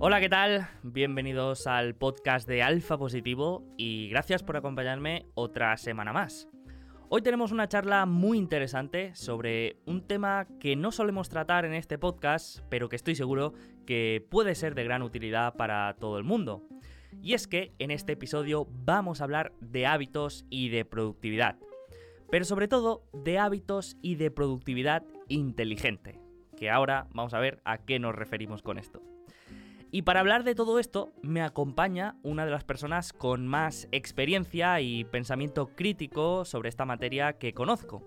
Hola, ¿qué tal? Bienvenidos al podcast de Alfa Positivo y gracias por acompañarme otra semana más. Hoy tenemos una charla muy interesante sobre un tema que no solemos tratar en este podcast, pero que estoy seguro que puede ser de gran utilidad para todo el mundo. Y es que en este episodio vamos a hablar de hábitos y de productividad, pero sobre todo de hábitos y de productividad inteligente, que ahora vamos a ver a qué nos referimos con esto. Y para hablar de todo esto me acompaña una de las personas con más experiencia y pensamiento crítico sobre esta materia que conozco.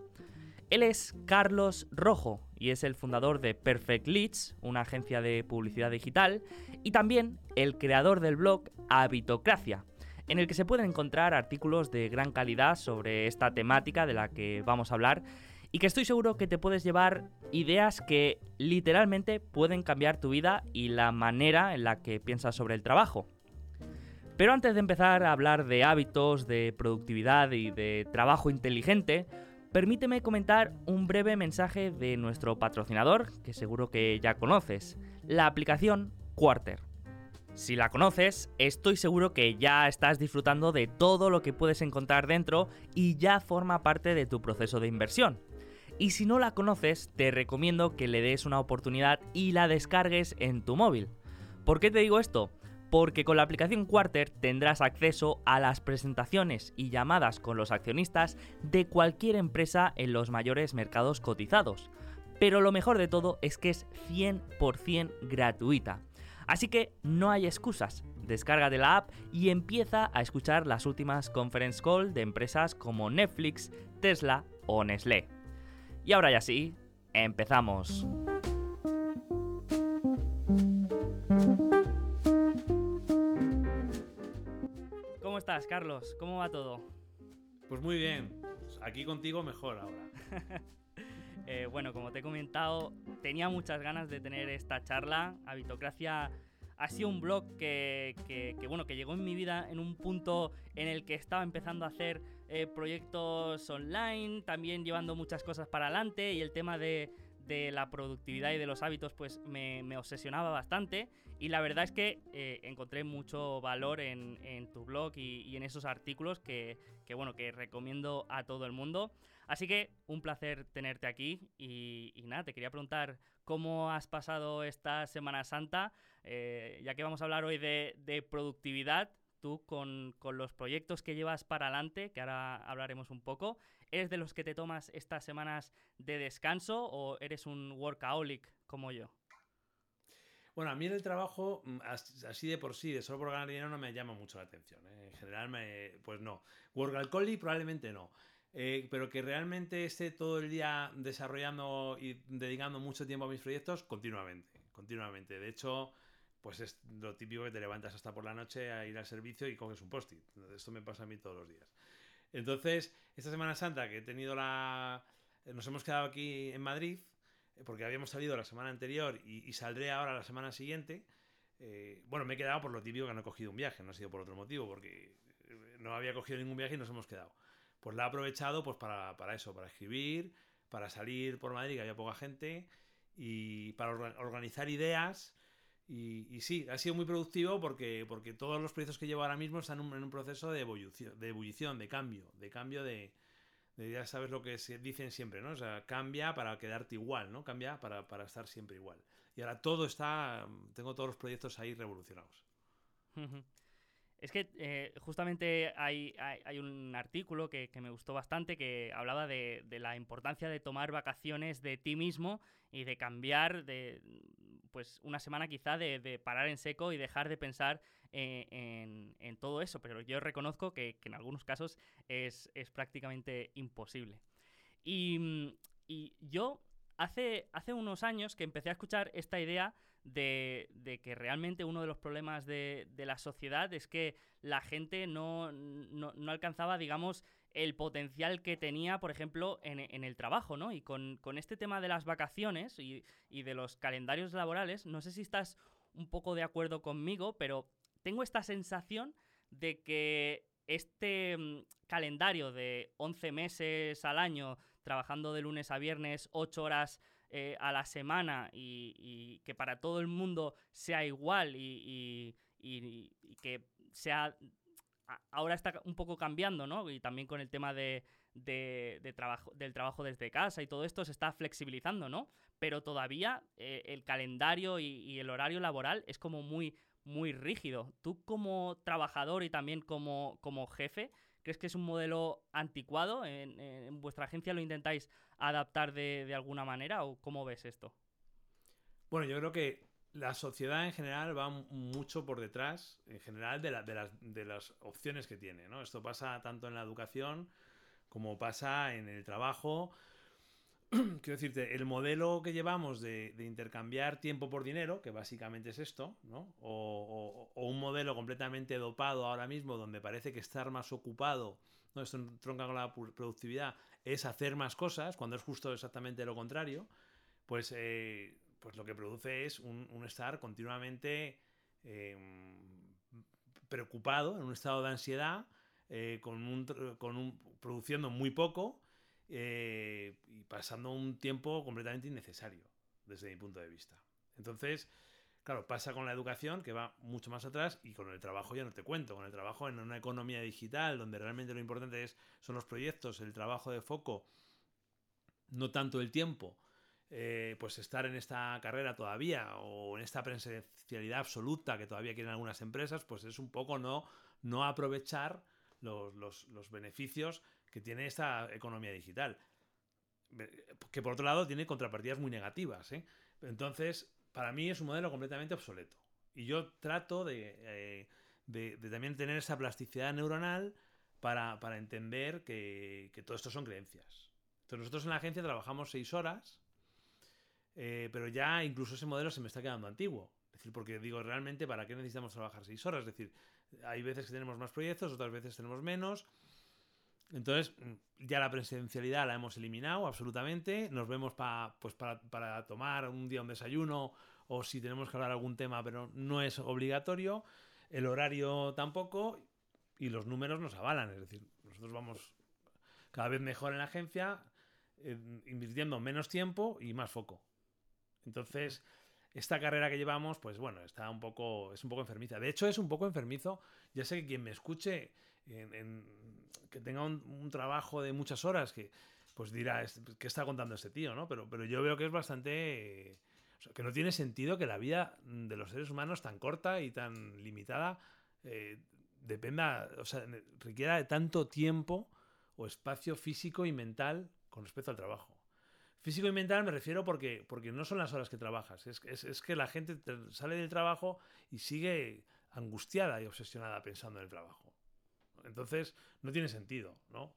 Él es Carlos Rojo y es el fundador de Perfect Leads, una agencia de publicidad digital, y también el creador del blog Habitocracia, en el que se pueden encontrar artículos de gran calidad sobre esta temática de la que vamos a hablar y que estoy seguro que te puedes llevar ideas que literalmente pueden cambiar tu vida y la manera en la que piensas sobre el trabajo. Pero antes de empezar a hablar de hábitos, de productividad y de trabajo inteligente, permíteme comentar un breve mensaje de nuestro patrocinador, que seguro que ya conoces, la aplicación Quarter. Si la conoces, estoy seguro que ya estás disfrutando de todo lo que puedes encontrar dentro y ya forma parte de tu proceso de inversión. Y si no la conoces, te recomiendo que le des una oportunidad y la descargues en tu móvil. ¿Por qué te digo esto? Porque con la aplicación Quarter tendrás acceso a las presentaciones y llamadas con los accionistas de cualquier empresa en los mayores mercados cotizados. Pero lo mejor de todo es que es 100% gratuita. Así que no hay excusas. Descárgate la app y empieza a escuchar las últimas conference call de empresas como Netflix, Tesla o Nestlé. Y ahora ya sí, empezamos. ¿Cómo estás, Carlos? ¿Cómo va todo? Pues muy bien. Aquí contigo mejor ahora. Eh, bueno, como te he comentado, tenía muchas ganas de tener esta charla. Habitocracia ha sido un blog que, bueno, que llegó en mi vida en un punto en el que estaba empezando a hacer eh, proyectos online, también llevando muchas cosas para adelante y el tema de, la productividad y de los hábitos pues me, obsesionaba bastante. Y la verdad es que eh, encontré mucho valor en, tu blog y, en esos artículos que, bueno que recomiendo a todo el mundo. Así que un placer tenerte aquí y, y nada te quería preguntar cómo has pasado esta Semana Santa, eh, ya que vamos a hablar hoy de, productividad. Tú con, los proyectos que llevas para adelante, que ahora hablaremos un poco, ¿eres de los que te tomas estas semanas de descanso o eres un workaholic como yo? Bueno, a mí el trabajo, mm, así de por sí, de solo por ganar dinero, no me llama mucho la atención. ¿eh? En general, pues no. Workaholic probablemente no. Eh, pero que realmente esté todo el día desarrollando y dedicando mucho tiempo a mis proyectos continuamente, continuamente. De hecho, pues es lo típico que te levantas hasta por la noche a ir al servicio y coges un post-it. Esto me pasa a mí todos los días. Entonces, esta Semana Santa que he tenido la... Nos hemos quedado aquí en Madrid, eh, porque habíamos salido la semana anterior y, saldré ahora la semana siguiente. Eh, bueno, me he quedado por lo típico que no he cogido un viaje, no ha sido por otro motivo, porque no había cogido ningún viaje y nos hemos quedado pues la he aprovechado pues para, eso, para escribir, para salir por Madrid, que había poca gente, y para organizar ideas. Y, sí, ha sido muy productivo porque, porque todos los proyectos que llevo ahora mismo están en un, proceso de ebullición, de ebullición, de cambio, de cambio de, ya sabes lo que dicen siempre, ¿no? O sea, cambia para quedarte igual, ¿no? Cambia para, para estar siempre igual. Y ahora todo está, tengo todos los proyectos ahí revolucionados. Es que eh, justamente hay, hay, un artículo que, me gustó bastante que hablaba de, la importancia de tomar vacaciones de ti mismo y de cambiar de pues una semana quizá de, parar en seco y dejar de pensar eh, en, todo eso. Pero yo reconozco que, en algunos casos es, prácticamente imposible. Y, y yo hace, hace unos años que empecé a escuchar esta idea de, que realmente uno de los problemas de, la sociedad es que la gente no, alcanzaba, digamos, el potencial que tenía, por ejemplo, en, el trabajo, ¿no? Y con, este tema de las vacaciones y, de los calendarios laborales, no sé si estás un poco de acuerdo conmigo, pero tengo esta sensación de que este mm, calendario de 11 meses al año, trabajando de lunes a viernes, 8 horas eh, a la semana y, que para todo el mundo sea igual y, que sea... Ahora está un poco cambiando, ¿no? Y también con el tema de, trabajo, del trabajo desde casa y todo esto se está flexibilizando, ¿no? Pero todavía eh, el calendario y, el horario laboral es como muy, muy rígido. Tú como trabajador y también como, como jefe, ¿crees que es un modelo anticuado? ¿En, vuestra agencia lo intentáis adaptar de, alguna manera o cómo ves esto? Bueno, yo creo que la sociedad en general va mucho por detrás, en general, de, de, las, de las opciones que tiene. ¿no? Esto pasa tanto en la educación como pasa en el trabajo quiero decirte, el modelo que llevamos de, intercambiar tiempo por dinero, que básicamente es esto, ¿no? O, un modelo completamente dopado ahora mismo, donde parece que estar más ocupado, ¿no? Esto tronca con la productividad, es hacer más cosas, cuando es justo exactamente lo contrario, pues, eh, pues lo que produce es un, estar continuamente em, preocupado, en un estado de ansiedad, eh, con, un, con un, produciendo muy poco eh, y pasando un tiempo completamente innecesario, desde mi punto de vista. Entonces, claro, pasa con la educación, que va mucho más atrás, y con el trabajo ya no te cuento. Con el trabajo en una economía digital, donde realmente lo importante es, son los proyectos, el trabajo de foco, no tanto el tiempo. Eh, pues estar en esta carrera todavía o en esta presencialidad absoluta que todavía quieren algunas empresas, pues es un poco no, no aprovechar los, los beneficios que tiene esta economía digital. Que por otro lado tiene contrapartidas muy negativas. ¿eh? Entonces, para mí es un modelo completamente obsoleto. Y yo trato de, eh, también tener esa plasticidad neuronal para, entender que, todo esto son creencias. Entonces, nosotros en la agencia trabajamos seis horas, eh, pero ya incluso ese modelo se me está quedando antiguo. Es decir, porque digo, realmente, ¿para qué necesitamos trabajar seis horas? Es decir, hay veces que tenemos más proyectos, otras veces tenemos menos. Entonces, mm, ya la presencialidad la hemos eliminado absolutamente. Nos vemos pues para, tomar un día un desayuno o si tenemos que hablar algún tema, pero no es obligatorio. El horario tampoco y los números nos avalan. Es decir, nosotros vamos cada vez mejor en la agencia, invirtiendo menos tiempo y más foco. Entonces, esta carrera que llevamos, pues bueno, está un poco, es un poco enfermiza. De hecho, es un poco enfermizo. Ya sé que quien me escuche que tenga un, trabajo de muchas horas, que pues dirá, ¿qué está contando este tío? ¿no? Pero, pero yo veo que es bastante... que no tiene sentido que la vida de los seres humanos tan corta y tan limitada eh, dependa, o sea, requiera de tanto tiempo o espacio físico y mental con respecto al trabajo. Físico y mental me refiero porque, porque no son las horas que trabajas, es, es que la gente sale del trabajo y sigue angustiada y obsesionada pensando en el trabajo. Entonces, no tiene sentido, ¿no?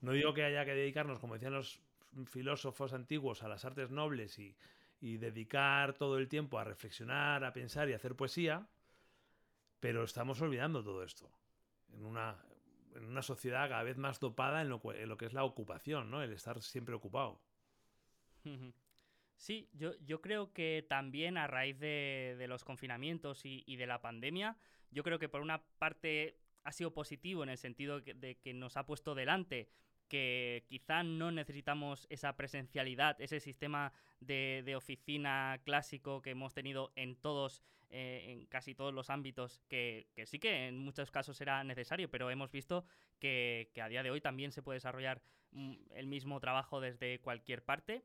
No digo que haya que dedicarnos, como decían los filósofos antiguos, a las artes nobles y, dedicar todo el tiempo a reflexionar, a pensar y a hacer poesía, pero estamos olvidando todo esto en una, en una sociedad cada vez más dopada en lo, que es la ocupación, ¿no? El estar siempre ocupado. Sí, yo, yo creo que también a raíz de, los confinamientos y, de la pandemia, yo creo que por una parte ha sido positivo en el sentido de que nos ha puesto delante que quizá no necesitamos esa presencialidad, ese sistema de, oficina clásico que hemos tenido en todos, eh, en casi todos los ámbitos, que, sí que en muchos casos era necesario, pero hemos visto que, a día de hoy también se puede desarrollar mm, el mismo trabajo desde cualquier parte.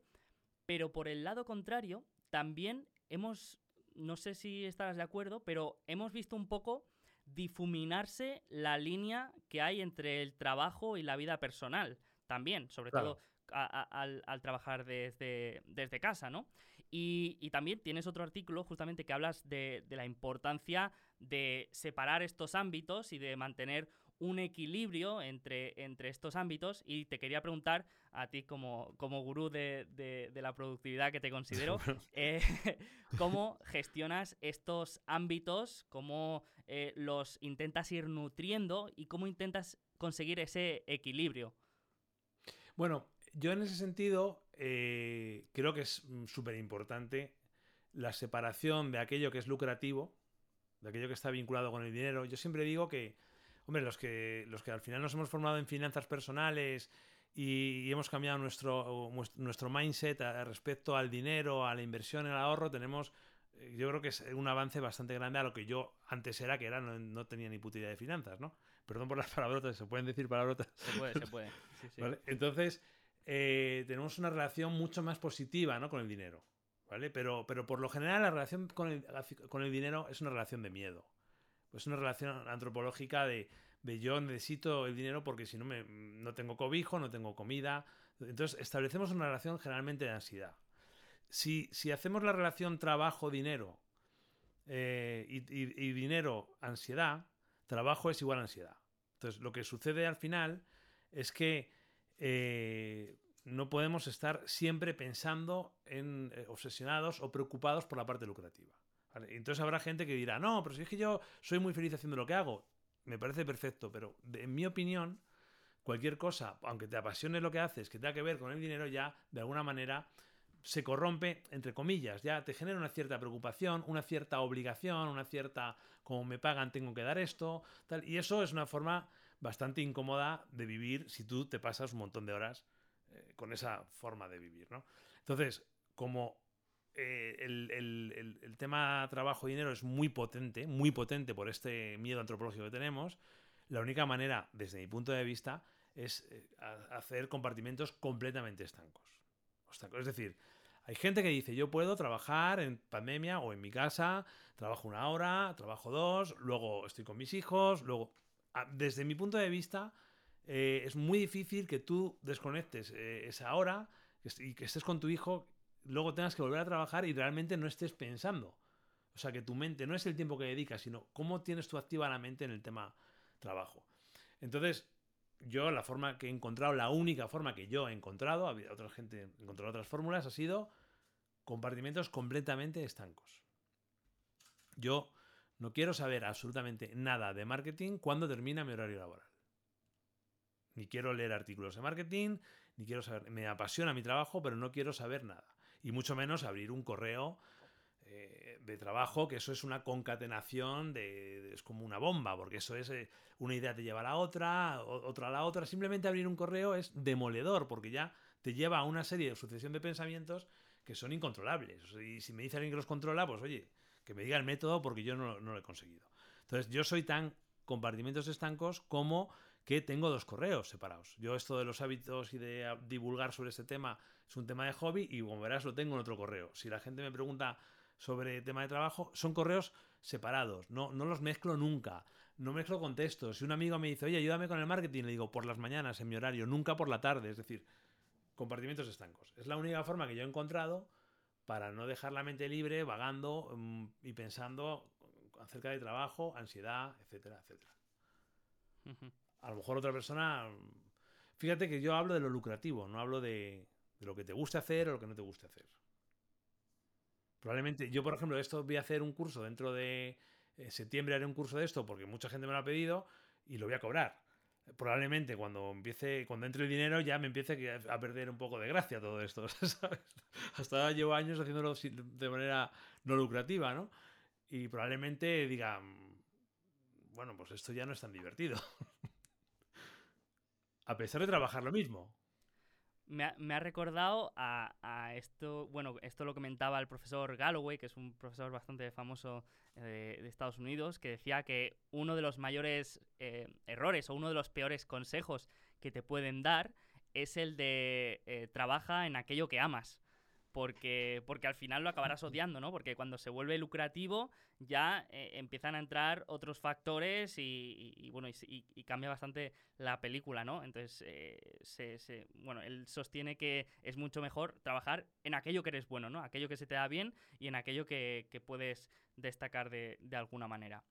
Pero por el lado contrario, también hemos, no sé si estarás de acuerdo, pero hemos visto un poco difuminarse la línea que hay entre el trabajo y la vida personal también, sobre todo al, trabajar desde, desde casa, ¿no? Y, también tienes otro artículo justamente que hablas de, de la importancia de separar estos ámbitos y de mantener un equilibrio entre, entre estos ámbitos y te quería preguntar a ti como, como gurú de, la productividad que te considero, eh, ¿cómo gestionas estos ámbitos? ¿Cómo eh, los intentas ir nutriendo y cómo intentas conseguir ese equilibrio? Bueno, yo en ese sentido eh, creo que es súper importante la separación de aquello que es lucrativo, de aquello que está vinculado con el dinero. Yo siempre digo que hombre, los que, los que al final nos hemos formado en finanzas personales y, hemos cambiado nuestro, nuestro mindset respecto al dinero, a la inversión, el ahorro, tenemos, eh, yo creo que es un avance bastante grande a lo que yo antes era, que era, no, tenía ni puta idea de finanzas, ¿no? Perdón por las palabrotas, ¿se pueden decir palabrotas? Se puede, se puede. Entonces, eh, tenemos una relación mucho más positiva ¿no? con el dinero, ¿vale? Pero, pero por lo general la relación con el, con el dinero es una relación de miedo. Es una relación antropológica de, de yo necesito el dinero porque si no me, no tengo cobijo, no tengo comida. Entonces establecemos una relación generalmente de ansiedad. Si, si hacemos la relación trabajo-dinero eh, y, dinero-ansiedad, trabajo es igual a ansiedad. Entonces lo que sucede al final es que eh, no podemos estar siempre pensando en eh, obsesionados o preocupados por la parte lucrativa. Entonces habrá gente que dirá, no, pero si es que yo soy muy feliz haciendo lo que hago me parece perfecto, pero en mi opinión, cualquier cosa, aunque te apasione lo que haces, que tenga que ver con el dinero, ya de alguna manera se corrompe, entre comillas, ya te genera una cierta preocupación, una cierta obligación, una cierta, como me pagan, tengo que dar esto, tal, y eso es una forma bastante incómoda de vivir si tú te pasas un montón de horas eh, con esa forma de vivir, ¿no? Entonces, como eh, el, tema trabajo-dinero es muy potente, muy potente por este miedo antropológico que tenemos. La única manera, desde mi punto de vista, es eh, hacer compartimentos completamente estancos. Es decir, hay gente que dice, yo puedo trabajar en pandemia o en mi casa, trabajo una hora, trabajo dos, luego estoy con mis hijos, luego... Desde mi punto de vista, eh, es muy difícil que tú desconectes esa hora y que estés con tu hijo luego tengas que volver a trabajar y realmente no estés pensando. O sea, que tu mente no es el tiempo que dedicas, sino cómo tienes tú activa la mente en el tema trabajo. Entonces, yo la forma que he encontrado, la única forma que yo he encontrado, había otra gente encontrado otras fórmulas, ha sido compartimentos completamente estancos. Yo no quiero saber absolutamente nada de marketing cuando termina mi horario laboral. Ni quiero leer artículos de marketing, ni quiero saber. Me apasiona mi trabajo, pero no quiero saber nada y mucho menos abrir un correo eh, de trabajo, que eso es una concatenación de, es como una bomba, porque eso es eh, una idea te lleva a la otra, otra a la otra. Simplemente abrir un correo es demoledor, porque ya te lleva a una serie de sucesión de pensamientos que son incontrolables. y si me dice alguien que los controla, pues oye, que me diga el método porque yo no, no lo he conseguido. Entonces, yo soy tan compartimentos estancos como que tengo dos correos separados. Yo esto de los hábitos y de divulgar sobre este tema es un tema de hobby y como verás lo tengo en otro correo. Si la gente me pregunta sobre tema de trabajo, son correos separados, no, no los mezclo nunca, no mezclo contextos. Si un amigo me dice, oye, ayúdame con el marketing, le digo, por las mañanas, en mi horario, nunca por la tarde, es decir, compartimentos estancos. Es la única forma que yo he encontrado para no dejar la mente libre, vagando mm, y pensando acerca de trabajo, ansiedad, etcétera, etcétera. A lo mejor otra persona... Fíjate que yo hablo de lo lucrativo, no hablo de, lo que te guste hacer o lo que no te guste hacer. Probablemente, yo por ejemplo, esto voy a hacer un curso dentro de eh, septiembre, haré un curso de esto porque mucha gente me lo ha pedido y lo voy a cobrar. Probablemente cuando empiece, cuando entre el dinero ya me empiece a perder un poco de gracia todo esto, ¿sabes? Hasta llevo años haciéndolo de manera no lucrativa, ¿no? Y probablemente diga, bueno, pues esto ya no es tan divertido. a pesar de trabajar lo mismo. Me ha, recordado a, esto, bueno, esto lo comentaba el profesor Galloway, que es un profesor bastante famoso eh, de, Estados Unidos, que decía que uno de los mayores eh, errores o uno de los peores consejos que te pueden dar es el de eh, trabaja en aquello que amas porque, porque al final lo acabarás odiando, ¿no? Porque cuando se vuelve lucrativo ya eh, empiezan a entrar otros factores y, bueno, y, cambia bastante la película, ¿no? Entonces, eh, se, bueno, él sostiene que es mucho mejor trabajar en aquello que eres bueno, ¿no? Aquello que se te da bien y en aquello que, puedes destacar de, de alguna manera.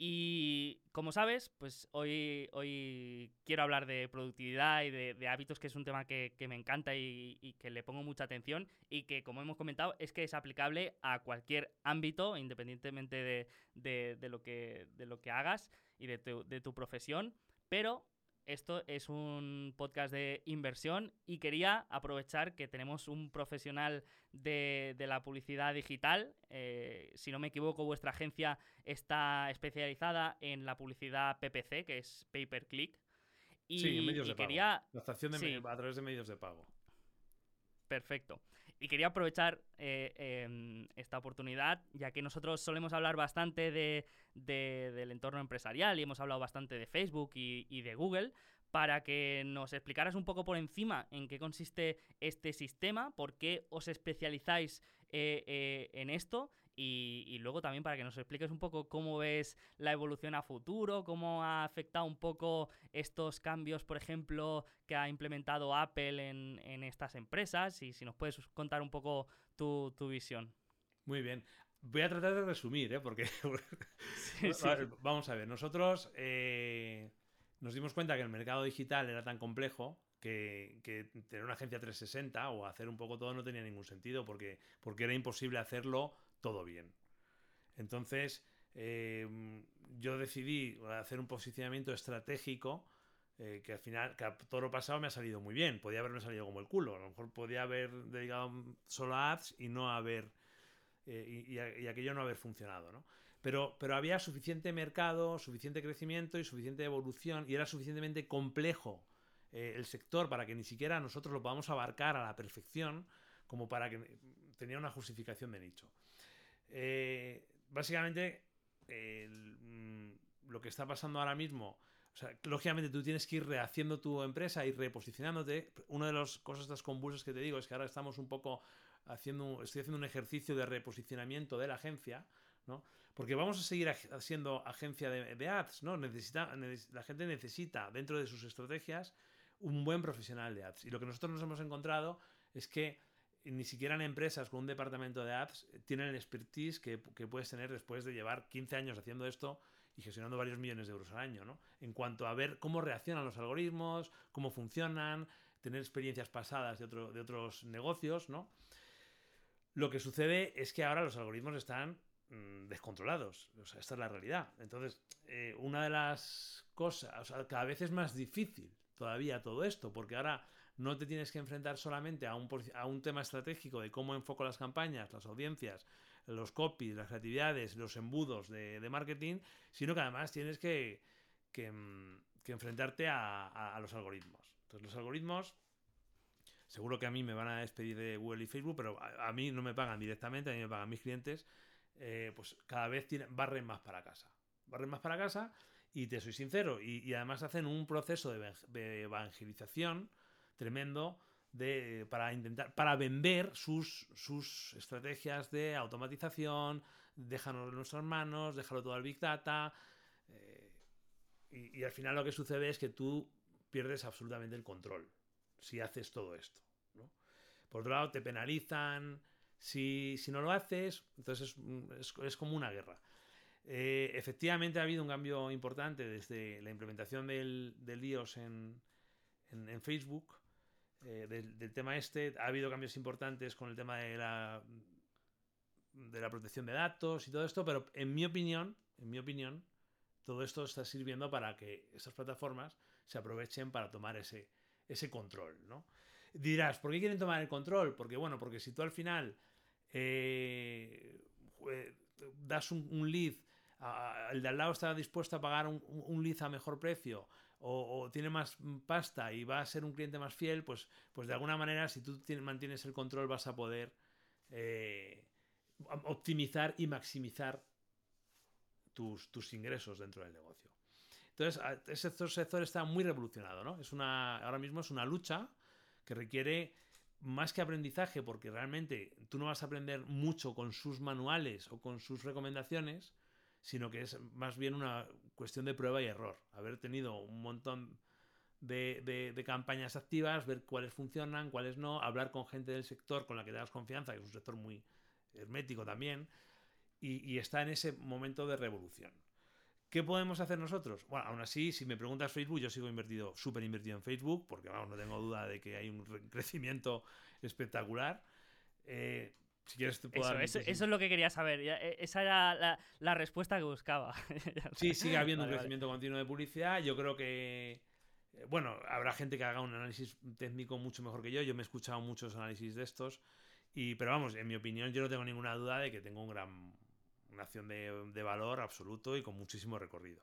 Y como sabes, pues hoy, hoy quiero hablar de productividad y de, hábitos, que es un tema que, me encanta y, que le pongo mucha atención y que, como hemos comentado, es que es aplicable a cualquier ámbito, independientemente de, lo, que, de lo que hagas y de tu, de tu profesión. Pero esto es un podcast de inversión y quería aprovechar que tenemos un profesional de, la publicidad digital. Eh, si no me equivoco, vuestra agencia está especializada en la publicidad PPC, que es Pay Per Click. Y, sí, en medios de quería... pago. Captación de a través de medios de pago. Perfecto. Y quería aprovechar eh, em, esta oportunidad, ya que nosotros solemos hablar bastante de, del entorno empresarial y hemos hablado bastante de Facebook y, de Google, para que nos explicaras un poco por encima en qué consiste este sistema, por qué os especializáis eh, eh, en esto y, luego también para que nos expliques un poco cómo ves la evolución a futuro, cómo ha afectado un poco estos cambios, por ejemplo, que ha implementado Apple en, estas empresas y si nos puedes contar un poco tu, visión. Muy bien. Voy a tratar de resumir, ¿eh? porque vamos a ver, nosotros eh, nos dimos cuenta que el mercado digital era tan complejo que, tener una agencia 360 o hacer un poco todo no tenía ningún sentido porque, porque era imposible hacerlo todo bien. Entonces, em, yo decidí hacer un posicionamiento estratégico eh, que al final, que a todo lo pasado me ha salido muy bien. Podía haberme salido como el culo. A lo mejor podía haber dedicado solo a ads y no haber. Eh, y, aquello no haber funcionado, ¿no? Pero, pero había suficiente mercado, suficiente crecimiento y suficiente evolución y era suficientemente complejo eh, el sector para que ni siquiera nosotros lo podamos abarcar a la perfección como para que tenía una justificación de nicho. Eh, básicamente, mm, lo que está pasando ahora mismo, o sea, lógicamente tú tienes que ir rehaciendo tu empresa y reposicionándote. Una de las cosas estas convulsas que te digo es que ahora estamos un poco haciendo, estoy haciendo un ejercicio de reposicionamiento de la agencia, ¿no? Porque vamos a seguir siendo agencia de, ads, ¿no? Necesita, la gente necesita dentro de sus estrategias un buen profesional de ads. Y lo que nosotros nos hemos encontrado es que ni siquiera en empresas con un departamento de ads tienen el expertise que, puedes tener después de llevar 15 años haciendo esto y gestionando varios millones de euros al año, ¿no? En cuanto a ver cómo reaccionan los algoritmos, cómo funcionan, tener experiencias pasadas de, de otros negocios, ¿no? Lo que sucede es que ahora los algoritmos están mm, descontrolados. O sea, esta es la realidad. Entonces, eh, una de las cosas, o sea, cada vez es más difícil todavía todo esto, porque ahora no te tienes que enfrentar solamente a un, a un tema estratégico de cómo enfoco las campañas, las audiencias, los copies, las creatividades, los embudos de, marketing, sino que además tienes que, que, mm, enfrentarte a, los algoritmos. Entonces los algoritmos, seguro que a mí me van a despedir de Google y Facebook, pero a, mí no me pagan directamente, a mí me pagan mis clientes, eh, pues cada vez tienen, barren más para casa. Barren más para casa y te soy sincero, y, además hacen un proceso de evangelización tremendo de, para intentar, para vender sus, sus estrategias de automatización, déjanos en nuestras manos, déjalo todo al Big Data. Eh, y, al final lo que sucede es que tú pierdes absolutamente el control si haces todo esto. Por otro lado, te penalizan. Si, no lo haces, entonces es, como una guerra. Eh, efectivamente ha habido un cambio importante desde la implementación del, del iOS en, en Facebook eh, del, tema este. Ha habido cambios importantes con el tema de la, de la protección de datos y todo esto, pero en mi opinión, en mi opinión, todo esto está sirviendo para que estas plataformas se aprovechen para tomar ese, ese control, ¿no? Dirás, ¿por qué quieren tomar el control? Porque, bueno, porque si tú al final eh, das un, lead, el de al lado está dispuesto a pagar un lead a mejor precio o, tiene más pasta y va a ser un cliente más fiel, pues, pues de alguna manera, si tú mantienes el control, vas a poder eh, optimizar y maximizar tus, tus, ingresos dentro del negocio. Entonces, ese sector está muy revolucionado, ¿no? Es una, ahora mismo es una lucha que requiere más que aprendizaje, porque realmente tú no vas a aprender mucho con sus manuales o con sus recomendaciones, sino que es más bien una cuestión de prueba y error. Haber tenido un montón de, campañas activas, ver cuáles funcionan, cuáles no, hablar con gente del sector con la que tengas confianza, que es un sector muy hermético también, y, está en ese momento de revolución. ¿Qué podemos hacer nosotros? Bueno, aún así, si me preguntas Facebook, yo sigo invertido, súper invertido en Facebook, porque vamos, no tengo duda de que hay un crecimiento espectacular. Eh, eso, es lo que quería saber. E, esa era la, respuesta que buscaba. sí, sigue habiendo un crecimiento continuo de publicidad. Yo creo que. Eh, bueno, habrá gente que haga un análisis técnico mucho mejor que yo. Yo me he escuchado muchos análisis de estos. Y, pero vamos, en mi opinión, yo no tengo ninguna duda de que tengo un gran, una acción de, valor absoluto y con muchísimo recorrido.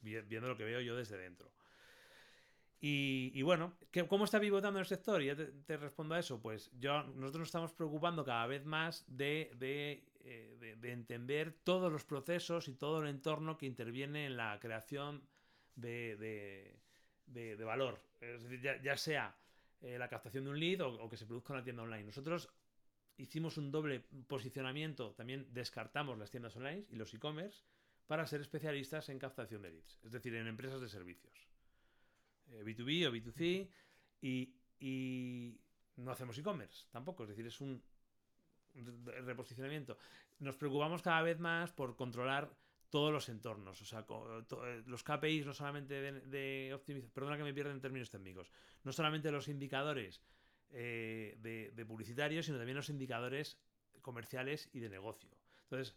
Viendo lo que veo yo desde dentro. Y, bueno, ¿cómo está pivotando el sector? Y ya te, respondo a eso. Pues nosotros nos estamos preocupando cada vez más de, de, eh, entender todos los procesos y todo el entorno que interviene en la creación de, valor. Es decir, ya, sea eh, la captación de un lead o, que se produzca una tienda online. Nosotros hicimos un doble posicionamiento, también descartamos las tiendas online y los e-commerce para ser especialistas en captación de leads, es decir, en empresas de servicios. B2B eh, o B2C y, no hacemos e-commerce tampoco, es decir, es un reposicionamiento. Nos preocupamos cada vez más por controlar todos los entornos, o sea, eh, los KPIs no solamente de, optimización, perdona que me pierda en términos técnicos, no solamente los indicadores eh, de, publicitarios, sino también los indicadores comerciales y de negocio. Entonces,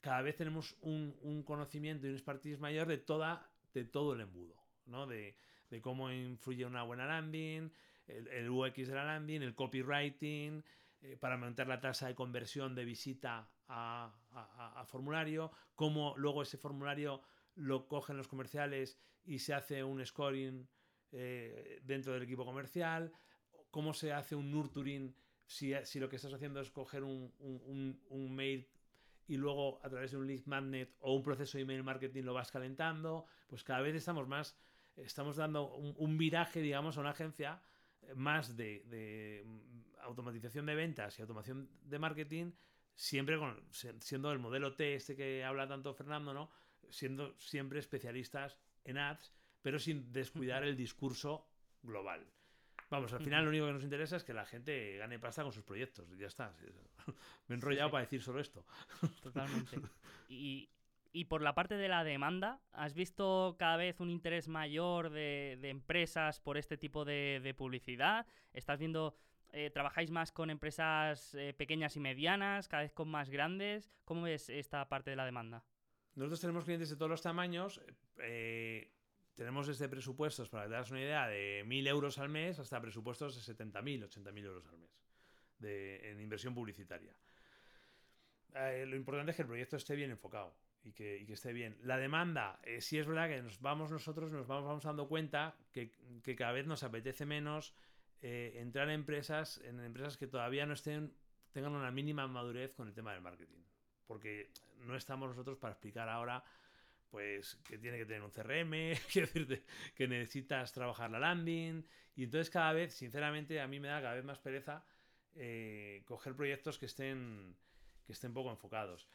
cada vez tenemos un, conocimiento y un expertise mayor de, toda, de todo el embudo, ¿no? De, de cómo influye una buena landing, el, UX de la landing, el copywriting, eh, para aumentar la tasa de conversión de visita a, formulario, cómo luego ese formulario lo cogen los comerciales y se hace un scoring eh, dentro del equipo comercial, cómo se hace un nurturing si, lo que estás haciendo es coger un, un, mail y luego a través de un lead magnet o un proceso de email marketing lo vas calentando, pues cada vez estamos más estamos dando un, viraje, digamos, a una agencia eh, más de, mm, automatización de ventas y automación de marketing, siempre con, siendo el modelo T, este que habla tanto Fernando, ¿no? Siendo siempre especialistas en ads, pero sin descuidar el discurso global. Vamos, al final lo único que nos interesa es que la gente gane pasta con sus proyectos. Ya está. Me he enrollado para decir solo esto. Totalmente. Y, y por la parte de la demanda, ¿has visto cada vez un interés mayor de, empresas por este tipo de, publicidad? ¿Estás viendo, eh, trabajáis más con empresas eh, pequeñas y medianas, cada vez con más grandes? ¿Cómo ves esta parte de la demanda? Nosotros tenemos clientes de todos los tamaños. Eh, tenemos desde presupuestos, para que te das una idea, de 1.000 euros al mes hasta presupuestos de 70.000, 80.000 euros al mes en inversión publicitaria. lo importante es que el proyecto esté bien enfocado y que, esté bien. La demanda, eh, sí es verdad que nos vamos nosotros, nos vamos, dando cuenta que, cada vez nos apetece menos eh, entrar en empresas, en empresas que todavía no estén, tengan una mínima madurez con el tema del marketing. Porque no estamos nosotros para explicar ahora pues que tiene que tener un CRM, que, que necesitas trabajar la landing. Y entonces cada vez, sinceramente, a mí me da cada vez más pereza eh, coger proyectos que estén, que estén poco enfocados.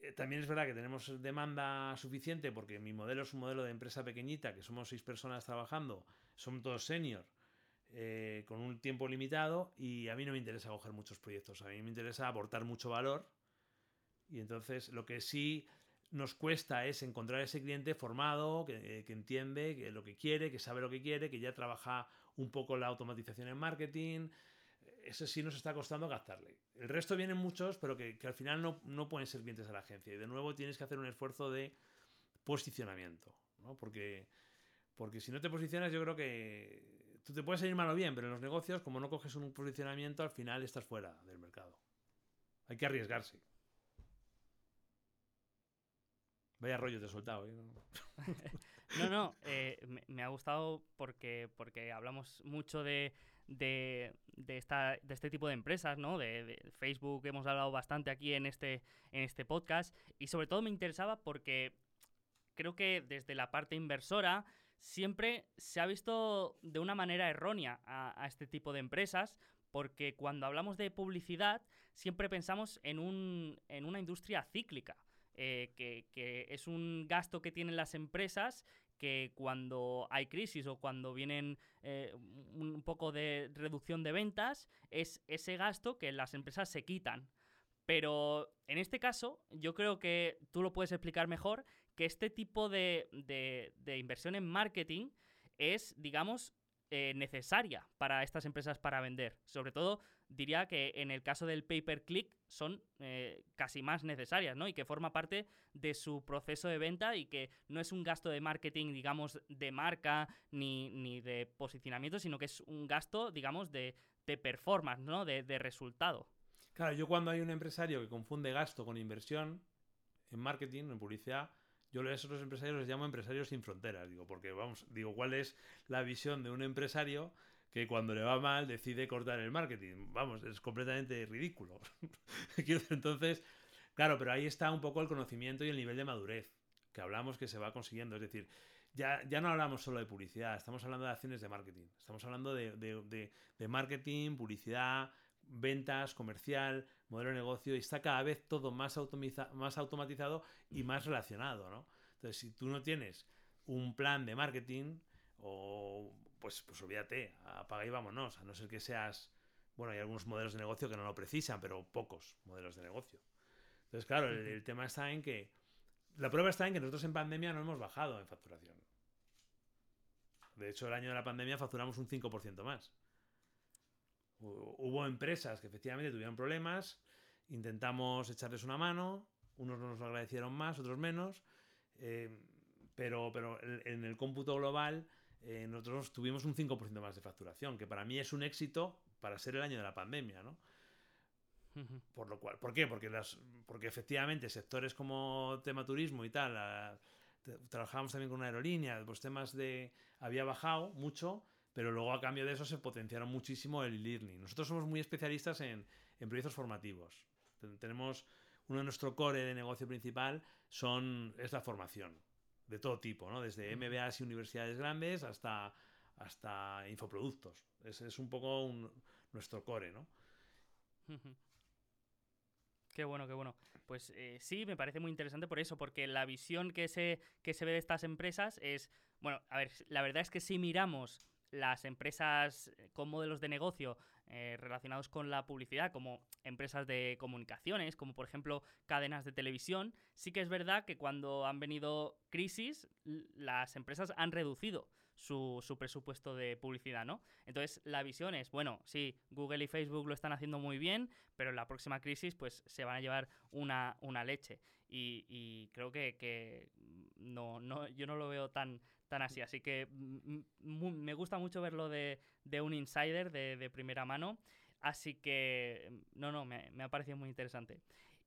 Eh, también es verdad que tenemos demanda suficiente porque mi modelo es un modelo de empresa pequeñita, que somos seis personas trabajando, somos todos senior, eh, con un tiempo limitado y a mí no me interesa coger muchos proyectos, a mí me interesa aportar mucho valor. Y entonces lo que sí nos cuesta es encontrar ese cliente formado, que, que entiende que lo que quiere, que sabe lo que quiere, que ya trabaja un poco la automatización en marketing, eso sí nos está costando gastarle. El resto vienen muchos, pero que, al final no, pueden ser clientes de la agencia. Y de nuevo tienes que hacer un esfuerzo de posicionamiento, ¿no? Porque, porque si no te posicionas, yo creo que tú te puedes ir mal o bien, pero en los negocios, como no coges un posicionamiento, al final estás fuera del mercado. Hay que arriesgarse. Vaya rollo te he soltado. ¿eh? no, no, eh, me, ha gustado porque, porque hablamos mucho de, de, esta, de este tipo de empresas, ¿no? De, Facebook hemos hablado bastante aquí en este, en este podcast y sobre todo me interesaba porque creo que desde la parte inversora siempre se ha visto de una manera errónea a, este tipo de empresas porque cuando hablamos de publicidad siempre pensamos en, un, en una industria cíclica. Eh, que, es un gasto que tienen las empresas que cuando hay crisis o cuando vienen eh, un poco de reducción de ventas, es ese gasto que las empresas se quitan. Pero en este caso, yo creo que tú lo puedes explicar mejor, que este tipo de, de inversión en marketing es, digamos, eh, necesaria para estas empresas para vender. Sobre todo, diría que en el caso del pay-per-click son eh, casi más necesarias, ¿no? Y que forma parte de su proceso de venta y que no es un gasto de marketing, digamos, de marca ni, de posicionamiento, sino que es un gasto, digamos, de, performance, ¿no? De, de resultado. Claro, yo cuando hay un empresario que confunde gasto con inversión en marketing, en publicidad, yo a esos empresarios les llamo empresarios sin fronteras, digo, porque vamos, digo, ¿cuál es la visión de un empresario que cuando le va mal decide cortar el marketing? Vamos, es completamente ridículo. Entonces, claro, pero ahí está un poco el conocimiento y el nivel de madurez que hablamos que se va consiguiendo. Es decir, ya, ya no hablamos solo de publicidad, estamos hablando de acciones de marketing. Estamos hablando de, marketing, publicidad, ventas, comercial, modelo de negocio, y está cada vez todo más, más automatizado y más relacionado, ¿no? Entonces, si tú no tienes un plan de marketing, o pues, pues olvídate, apaga y vámonos, a no ser que seas, bueno, hay algunos modelos de negocio que no lo precisan, pero pocos modelos de negocio. Entonces, claro, el tema está en que la prueba está en que nosotros en pandemia no hemos bajado en facturación. De hecho, el año de la pandemia facturamos un 5% más. Hubo empresas que efectivamente tuvieron problemas, intentamos echarles una mano, unos nos lo agradecieron más, otros menos, eh, pero, pero en el cómputo global eh, nosotros tuvimos un 5% más de facturación, que para mí es un éxito para ser el año de la pandemia, ¿no? Por lo cual, ¿por qué? Porque, las, porque efectivamente sectores como tema turismo y tal, trabajábamos también con una aerolínea, los temas de había bajado mucho, pero luego a cambio de eso se potenciaron muchísimo el e-learning. Nosotros somos muy especialistas en, en proyectos formativos. Tenemos uno de nuestro core de negocio principal son es la formación de todo tipo, ¿no? Desde MBAs y universidades grandes hasta hasta infoproductos. Ese es un poco nuestro core, ¿no? Qué bueno, qué bueno. Pues eh, sí, me parece muy interesante por eso, porque la visión que se, que se ve de estas empresas es, bueno, a ver, la verdad es que si miramos las empresas eh, con modelos de negocio eh, relacionados con la publicidad, como empresas de comunicaciones, como por ejemplo cadenas de televisión, sí que es verdad que cuando han venido crisis, las empresas han reducido su, presupuesto de publicidad, ¿no? Entonces, la visión es, bueno, sí, Google y Facebook lo están haciendo muy bien, pero en la próxima crisis, pues se van a llevar una, una leche. Y, creo que, no, no, yo no lo veo tan, tan así. Así que me gusta mucho verlo de, un insider de, primera mano. Así que, no, no, me, ha parecido muy interesante.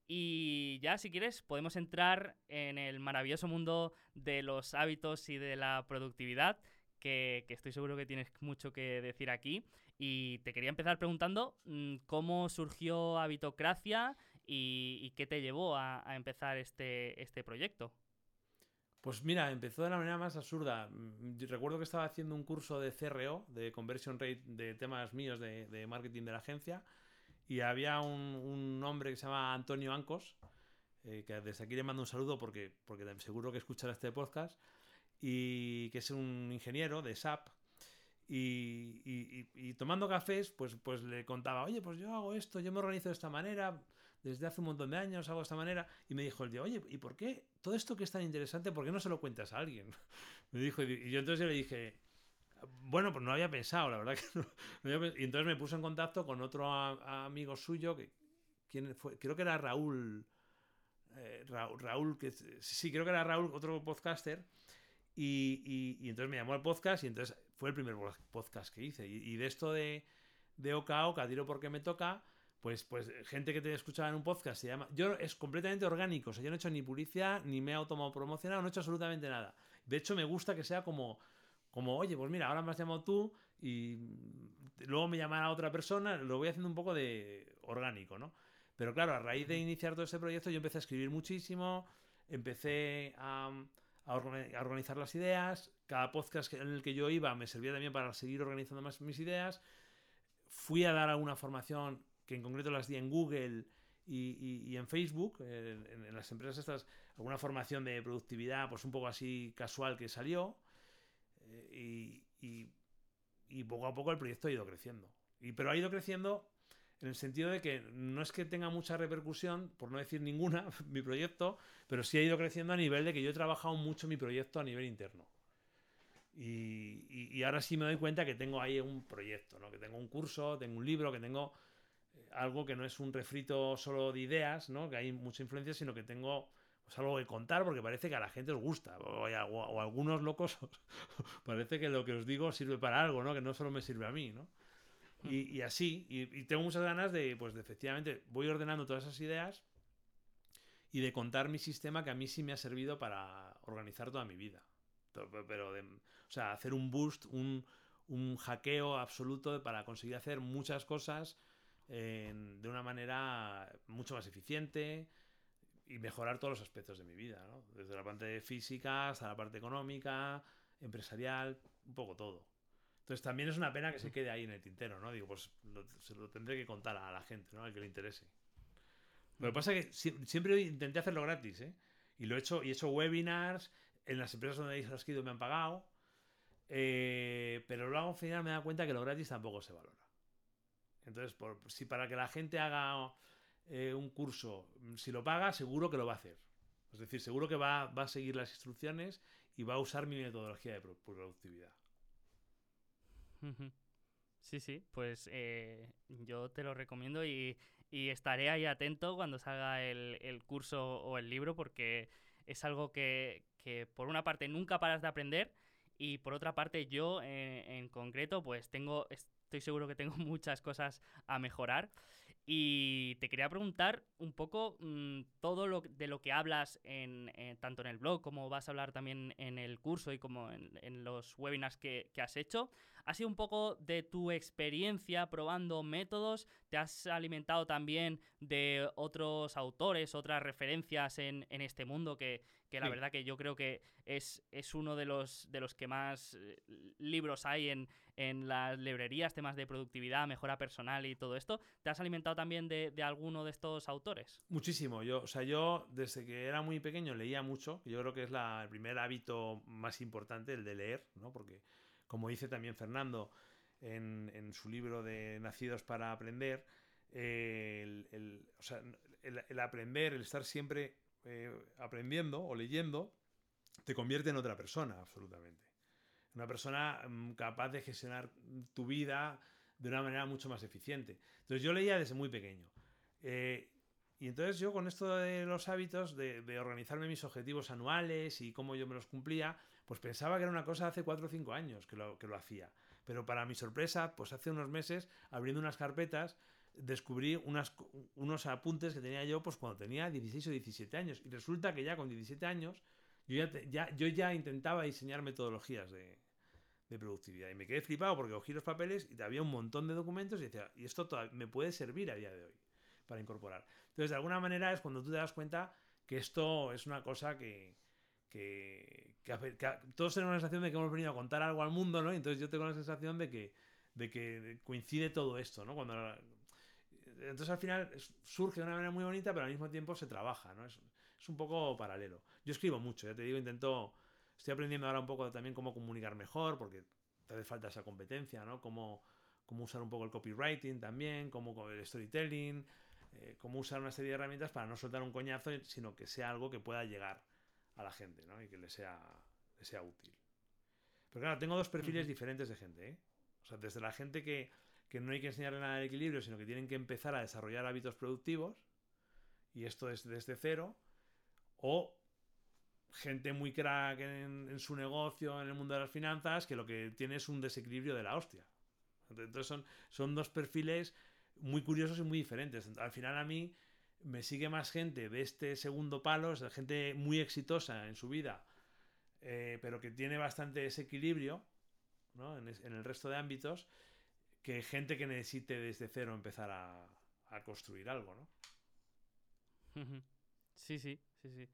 Y ya, si quieres, podemos entrar en el maravilloso mundo de los hábitos y de la productividad que, estoy seguro que tienes mucho que decir aquí. Y te quería empezar preguntando mm, cómo surgió Habitocracia y, qué te llevó a, empezar este, este proyecto. Pues mira, empezó de la manera más absurda. Mm, recuerdo que estaba haciendo un curso de CRO, de Conversion Rate, de temas míos de, marketing de la agencia, y había un, hombre que se llama Antonio Ancos, eh, que desde aquí le mando un saludo porque, porque seguro que escuchará este podcast, y que es un ingeniero de SAP. Y, tomando cafés, pues, pues le contaba, oye, pues yo hago esto, yo me organizo de esta manera, desde hace un montón de años hago de esta manera. Y me dijo el día, oye, ¿y por qué todo esto que es tan interesante, por qué no se lo cuentas a alguien? me dijo, y yo entonces le dije, bueno, pues no había pensado, la verdad que no. y entonces me puse en contacto con otro amigo suyo, que ¿quién fue? creo que era Raúl, eh, Raúl, Raúl, que sí, creo que era Raúl, otro podcaster y, entonces me llamó al podcast y entonces fue el primer podcast que hice. Y, de esto de, de Oca a Oca, tiro porque me toca, pues, pues gente que te escuchaba en un podcast se llama. Yo es completamente orgánico, o sea, yo no he hecho ni publicidad, ni me he autopromocionado, no he hecho absolutamente nada. De hecho, me gusta que sea como, como oye, pues mira, ahora me has llamado tú y luego me llamará otra persona, lo voy haciendo un poco de orgánico, ¿no? Pero claro, a raíz de iniciar todo ese proyecto, yo empecé a escribir muchísimo, empecé a a, organizar las ideas. Cada podcast en el que yo iba me servía también para seguir organizando más mis ideas. Fui a dar alguna formación que en concreto las di en Google y, en Facebook, en, las empresas estas, alguna formación de productividad, pues un poco así casual que salió. Eh, y, y, poco a poco el proyecto ha ido creciendo. Y, pero ha ido creciendo en el sentido de que no es que tenga mucha repercusión, por no decir ninguna, mi proyecto, pero sí ha ido creciendo a nivel de que yo he trabajado mucho mi proyecto a nivel interno. Y, ahora sí me doy cuenta que tengo ahí un proyecto, ¿no? que tengo un curso, tengo un libro, que tengo eh, algo que no es un refrito solo de ideas, ¿no? que hay mucha influencia, sino que tengo pues, algo que contar porque parece que a la gente os gusta, o, a, algunos locos parece que lo que os digo sirve para algo, ¿no? que no solo me sirve a mí. ¿no? Y, así, y, tengo muchas ganas de, pues, de efectivamente, voy ordenando todas esas ideas y de contar mi sistema que a mí sí me ha servido para organizar toda mi vida. Pero, de, o sea, hacer un boost, un, un hackeo absoluto para conseguir hacer muchas cosas de una manera mucho más eficiente y mejorar todos los aspectos de mi vida, ¿no? Desde la parte física hasta la parte económica, empresarial, un poco todo. Entonces también es una pena que se quede ahí en el tintero, ¿no? Digo, pues se lo tendré que contar a la gente, ¿no? Al que le interese. Lo que pasa es que siempre intenté hacerlo gratis, ¿eh? Y lo he hecho, y he hecho webinars en las empresas donde las que me han pagado. Eh, pero luego al final me da cuenta que lo gratis tampoco se valora. Entonces, por, si para que la gente haga eh, un curso, si lo paga, seguro que lo va a hacer. Es decir, seguro que va, va a seguir las instrucciones y va a usar mi metodología de productividad. Sí, sí, pues eh, yo te lo recomiendo y, estaré ahí atento cuando salga el, curso o el libro porque es algo que, por una parte nunca paras de aprender y por otra parte yo eh, en concreto pues tengo, estoy seguro que tengo muchas cosas a mejorar. Y te quería preguntar un poco mm, todo lo de lo que hablas en, tanto en el blog como vas a hablar también en el curso y como en, los webinars que, has hecho. Ha sido un poco de tu experiencia probando métodos, te has alimentado también de otros autores, otras referencias en, este mundo que, la verdad que yo creo que es, es uno de los, de los que más eh, libros hay en, en las librerías, temas de productividad, mejora personal y todo esto. ¿Te has alimentado también de, alguno de estos autores? Muchísimo. Yo, o sea, yo desde que era muy pequeño leía mucho. Yo creo que es la, el primer hábito más importante, el de leer, ¿no? Porque, como dice también Fernando en, su libro de Nacidos para Aprender, el, el, aprender, el estar siempre eh, aprendiendo o leyendo, te convierte en otra persona, absolutamente una persona mm, capaz de gestionar tu vida de una manera mucho más eficiente. Entonces yo leía desde muy pequeño. Eh, y entonces yo con esto de los hábitos, de, organizarme mis objetivos anuales y cómo yo me los cumplía, pues pensaba que era una cosa hace 4 o 5 años que lo, que lo hacía. Pero para mi sorpresa, pues hace unos meses, abriendo unas carpetas, descubrí unas, unos apuntes que tenía yo pues cuando tenía 16 o 17 años. Y resulta que ya con 17 años yo ya, yo ya intentaba diseñar metodologías de, productividad. Y me quedé flipado porque cogí los papeles y había un montón de documentos y decía, y esto me puede servir a día de hoy para incorporar. Entonces, de alguna manera es cuando tú te das cuenta que esto es una cosa que, que, todos tenemos la sensación de que hemos venido a contar algo al mundo, ¿no? entonces yo tengo la sensación de que, de que coincide todo esto, ¿no? Cuando, entonces al final surge de una manera muy bonita, pero al mismo tiempo se trabaja, ¿no? Es, es un poco paralelo. Yo escribo mucho, ya te digo, intento, estoy aprendiendo ahora un poco también cómo comunicar mejor, porque te hace falta esa competencia, ¿no? Cómo, cómo usar un poco el copywriting también, cómo el storytelling, eh, cómo usar una serie de herramientas para no soltar un coñazo, sino que sea algo que pueda llegar a la gente, ¿no? Y que le sea, le sea útil. Pero claro, tengo dos perfiles diferentes de gente, ¿eh? O sea, desde la gente que, que no hay que enseñarle nada de equilibrio, sino que tienen que empezar a desarrollar hábitos productivos, y esto es desde cero, o gente muy crack en, su negocio, en el mundo de las finanzas, que lo que tiene es un desequilibrio de la hostia. Entonces son, son dos perfiles muy curiosos y muy diferentes. Al final a mí me sigue más gente de este segundo palo, es gente muy exitosa en su vida, eh, pero que tiene bastante desequilibrio en, el resto de ámbitos, que gente que necesite desde cero empezar a, a construir algo, ¿no? Sí, sí, sí, sí.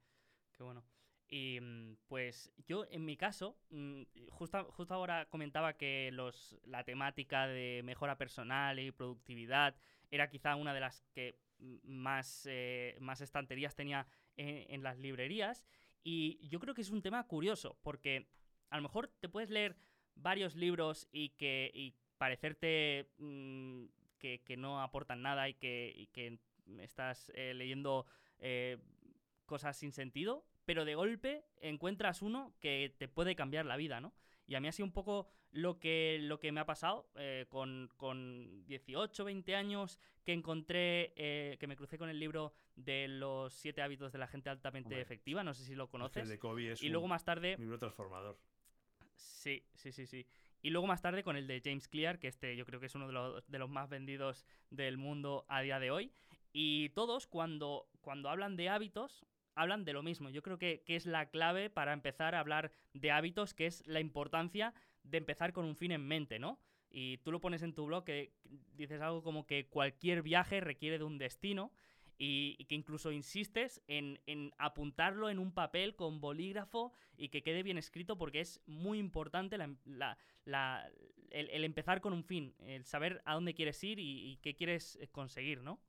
Qué bueno. Y mm, pues yo en mi caso, mm, justo, justo ahora comentaba que los, la temática de mejora personal y productividad era quizá una de las que más, eh, más estanterías tenía en, las librerías. Y yo creo que es un tema curioso, porque a lo mejor te puedes leer varios libros y que y parecerte mm, que, no aportan nada y que, que estás eh, leyendo eh, cosas sin sentido, pero de golpe encuentras uno que te puede cambiar la vida, ¿no? Y a mí ha sido un poco lo que, lo que me ha pasado eh, con, con, 18, 20 años que encontré, eh, que me crucé con el libro de los siete hábitos de la gente altamente efectiva, no sé si lo conoces. El de Kobe es y luego más tarde... libro transformador. Sí, sí, sí, sí. Y luego más tarde con el de James Clear, que este yo creo que es uno de los, de los más vendidos del mundo a día de hoy. Y todos cuando, cuando hablan de hábitos, hablan de lo mismo. Yo creo que, que, es la clave para empezar a hablar de hábitos, que es la importancia de empezar con un fin en mente, ¿no? Y tú lo pones en tu blog que dices algo como que cualquier viaje requiere de un destino y, que incluso insistes en, apuntarlo en un papel con bolígrafo y que quede bien escrito porque es muy importante el, empezar con un fin, el saber a dónde quieres ir y, qué quieres eh, conseguir, ¿no?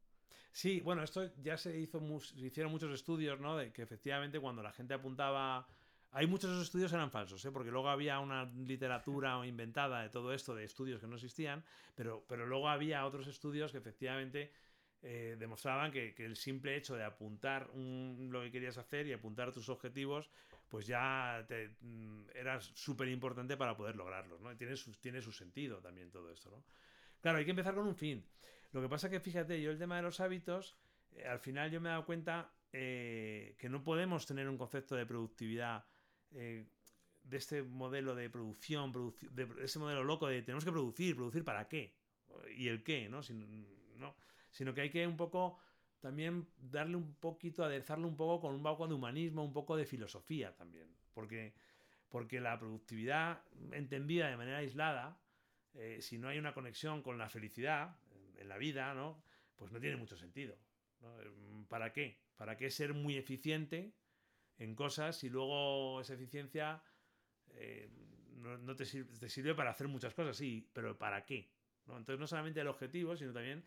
Sí, bueno, esto ya se hizo, se hicieron muchos estudios, ¿no? De que efectivamente cuando la gente apuntaba hay muchos de esos estudios eran falsos, ¿eh? porque luego había una literatura inventada de todo esto, de estudios que no existían, pero, pero luego había otros estudios que efectivamente eh, demostraban que, el simple hecho de apuntar lo que querías hacer y apuntar tus objetivos, pues ya te, mm, era súper importante para poder lograrlos, ¿no? tiene su, tiene su sentido también todo esto, ¿no? Claro, hay que empezar con un fin. Lo que pasa que, fíjate, yo el tema de los hábitos, eh, al final yo me he dado cuenta que no podemos tener un concepto de productividad eh, de este modelo de producción, de ese modelo loco de tenemos que producir, producir para qué y el qué, ¿no? no sino que hay que un poco también darle un poquito, aderezarle un poco con un poco de humanismo, un poco de filosofía también, porque, porque la productividad entendida de manera aislada, eh, si no hay una conexión con la felicidad en la vida, ¿no? pues no tiene mucho sentido. ¿Para qué? ¿Para qué ser muy eficiente? en cosas y luego esa eficiencia eh, no, te, sirve, para hacer muchas cosas, sí, pero ¿para qué? Entonces no solamente el objetivo, sino también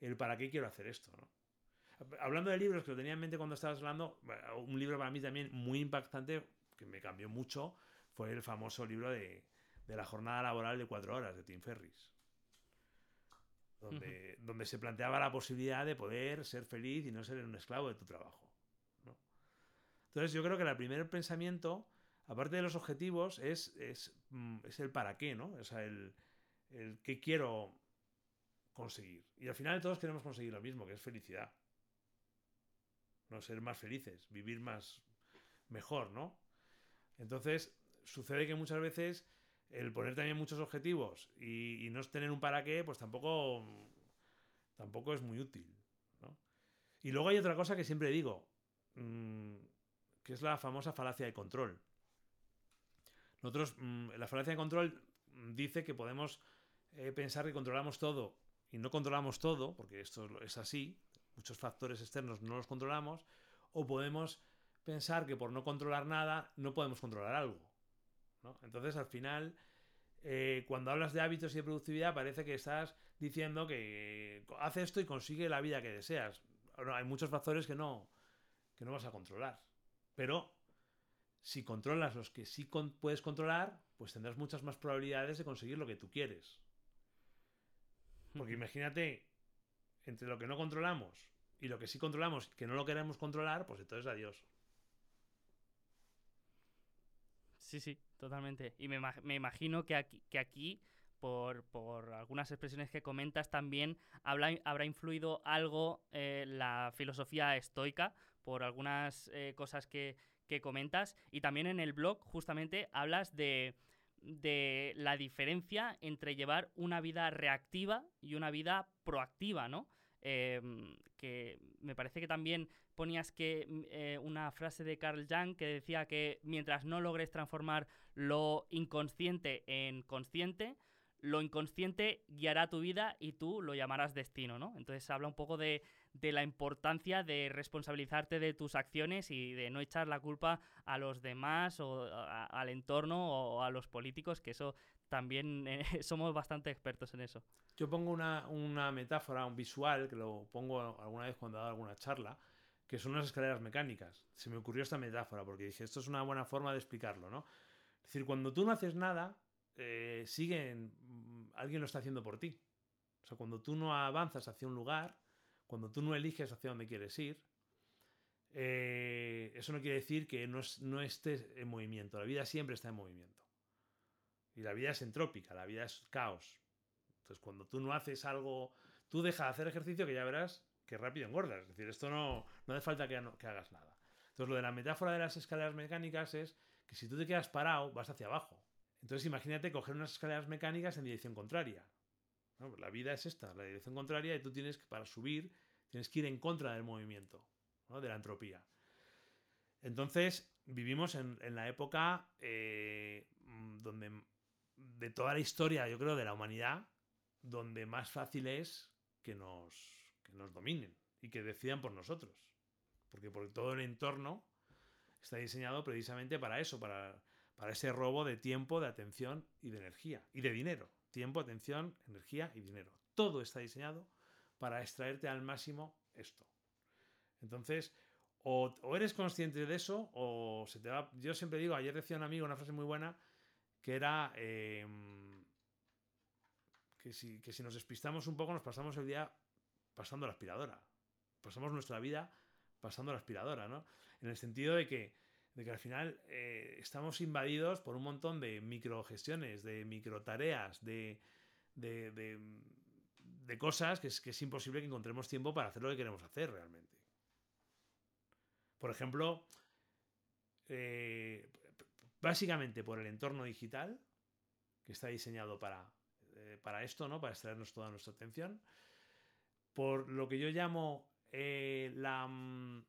el para qué quiero hacer esto. ¿no? Hablando de libros, que lo tenía en mente cuando estabas hablando, un libro para mí también muy impactante, que me cambió mucho, fue el famoso libro de, la jornada laboral de cuatro horas de Tim Ferris. Donde, donde se planteaba la posibilidad de poder ser feliz y no ser un esclavo de tu trabajo. Entonces yo creo que el primer pensamiento, aparte de los objetivos, es, es, mm, el para qué, ¿no? O sea, el, el qué quiero conseguir. Y al final todos queremos conseguir lo mismo, que es felicidad. No ser más felices, vivir más mejor, ¿no? Entonces, sucede que muchas veces el poner también muchos objetivos y, no tener un para qué, pues tampoco, tampoco es muy útil. Y luego hay otra cosa que siempre digo. Mm, que es la famosa falacia de control. Nosotros, mm, la falacia de control dice que podemos eh, pensar que controlamos todo y no controlamos todo, porque esto es así, muchos factores externos no los controlamos, o podemos pensar que por no controlar nada no podemos controlar algo. Entonces, al final, eh, cuando hablas de hábitos y de productividad, parece que estás diciendo que hace esto y consigue la vida que deseas. hay muchos factores que no, que no vas a controlar. Pero si controlas los que sí puedes controlar, pues tendrás muchas más probabilidades de conseguir lo que tú quieres. Porque imagínate, entre lo que no controlamos y lo que sí controlamos, que no lo queremos controlar, pues entonces adiós. Sí, sí, totalmente. Y me, imagino que aquí, que aquí por, algunas expresiones que comentas, también habrá influido algo eh, la filosofía estoica, por algunas eh, cosas que, comentas. Y también en el blog justamente hablas de, la diferencia entre llevar una vida reactiva y una vida proactiva, ¿no? Em, que me parece que también ponías que mm, eh, una frase de Carl Jung que decía que mientras no logres transformar lo inconsciente en consciente, lo inconsciente guiará tu vida y tú lo llamarás destino, ¿no? Entonces habla un poco de, la importancia de responsabilizarte de tus acciones y de no echar la culpa a los demás o al entorno o a los políticos, que eso también eh, somos bastante expertos en eso. Yo pongo una, una, metáfora, un visual, que lo pongo alguna vez cuando he dado alguna charla, que son unas escaleras mecánicas. Se me ocurrió esta metáfora porque dije, esto es una buena forma de explicarlo, ¿no? Es decir, cuando tú no haces nada, eh, siguen, mm, alguien lo está haciendo por ti. O sea, cuando tú no avanzas hacia un lugar, cuando tú no eliges hacia dónde quieres ir, eh, eso no quiere decir que no, no estés en movimiento. La vida siempre está en movimiento. Y la vida es entrópica, la vida es caos. Entonces, cuando tú no haces algo, tú dejas de hacer ejercicio que ya verás que rápido engordas. Es decir, esto no, no hace falta que, hagas nada. Entonces, lo de la metáfora de las escaleras mecánicas es que si tú te quedas parado, vas hacia abajo. Entonces imagínate coger unas escaleras mecánicas en dirección contraria. La vida es esta, la dirección contraria, y tú tienes que, para subir, tienes que ir en contra del movimiento, de la entropía. Entonces, vivimos en, la época eh, donde de toda la historia, yo creo, de la humanidad, donde más fácil es que nos, nos dominen y que decidan por nosotros. Porque, porque todo el entorno está diseñado precisamente para eso, para, para ese robo de tiempo, de atención y de energía. Y de dinero. Tiempo, atención, energía y dinero. Todo está diseñado para extraerte al máximo esto. Entonces, o, eres consciente de eso, o se te va. Yo siempre digo, ayer decía un amigo una frase muy buena que era em, que, si, que si nos despistamos un poco, nos pasamos el día pasando la aspiradora. Pasamos nuestra vida pasando la aspiradora, ¿no? En el sentido de que, de que al final eh, estamos invadidos por un montón de microgestiones, de microtareas, de, de, de, de cosas que es, que es imposible que encontremos tiempo para hacer lo que queremos hacer realmente. Por ejemplo, eh, básicamente por el entorno digital, que está diseñado para, eh, para esto, ¿no? Para extraernos toda nuestra atención. Por lo que yo llamo eh, la, mm,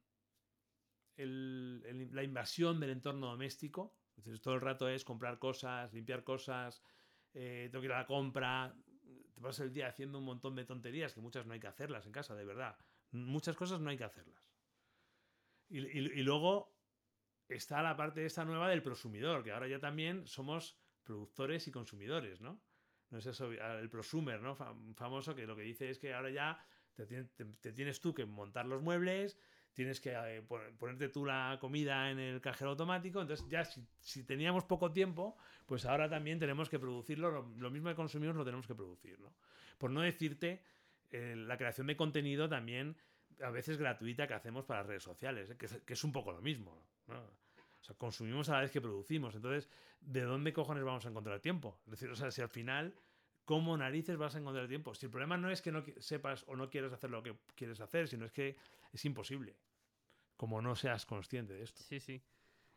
la invasión del entorno doméstico. todo el rato es comprar cosas, limpiar cosas, eh, tengo que ir a la compra. Te pasas el día haciendo un montón de tonterías que muchas no hay que hacerlas en casa, de verdad. Muchas cosas no hay que hacerlas. y luego está la parte esta nueva del prosumidor, que ahora ya también somos productores y consumidores, ¿no? No es eso, el prosumer, ¿no? Famoso que lo que dice es que ahora ya te, tienes tú que montar los muebles, tienes que eh, ponerte tú la comida en el cajero automático, entonces ya si, teníamos poco tiempo, pues ahora también tenemos que producirlo, lo, mismo que consumimos lo tenemos que producir, ¿no? Por no decirte, eh, la creación de contenido también a veces gratuita que hacemos para las redes sociales, que, es, un poco lo mismo. O sea, consumimos a la vez que producimos. Entonces, ¿de dónde cojones vamos a encontrar tiempo? Es decir, o sea, si al final, ¿cómo narices vas a encontrar tiempo? Si el problema no es que no sepas o no quieras hacer lo que quieres hacer, sino es que es imposible, como no seas consciente de esto. Sí, sí.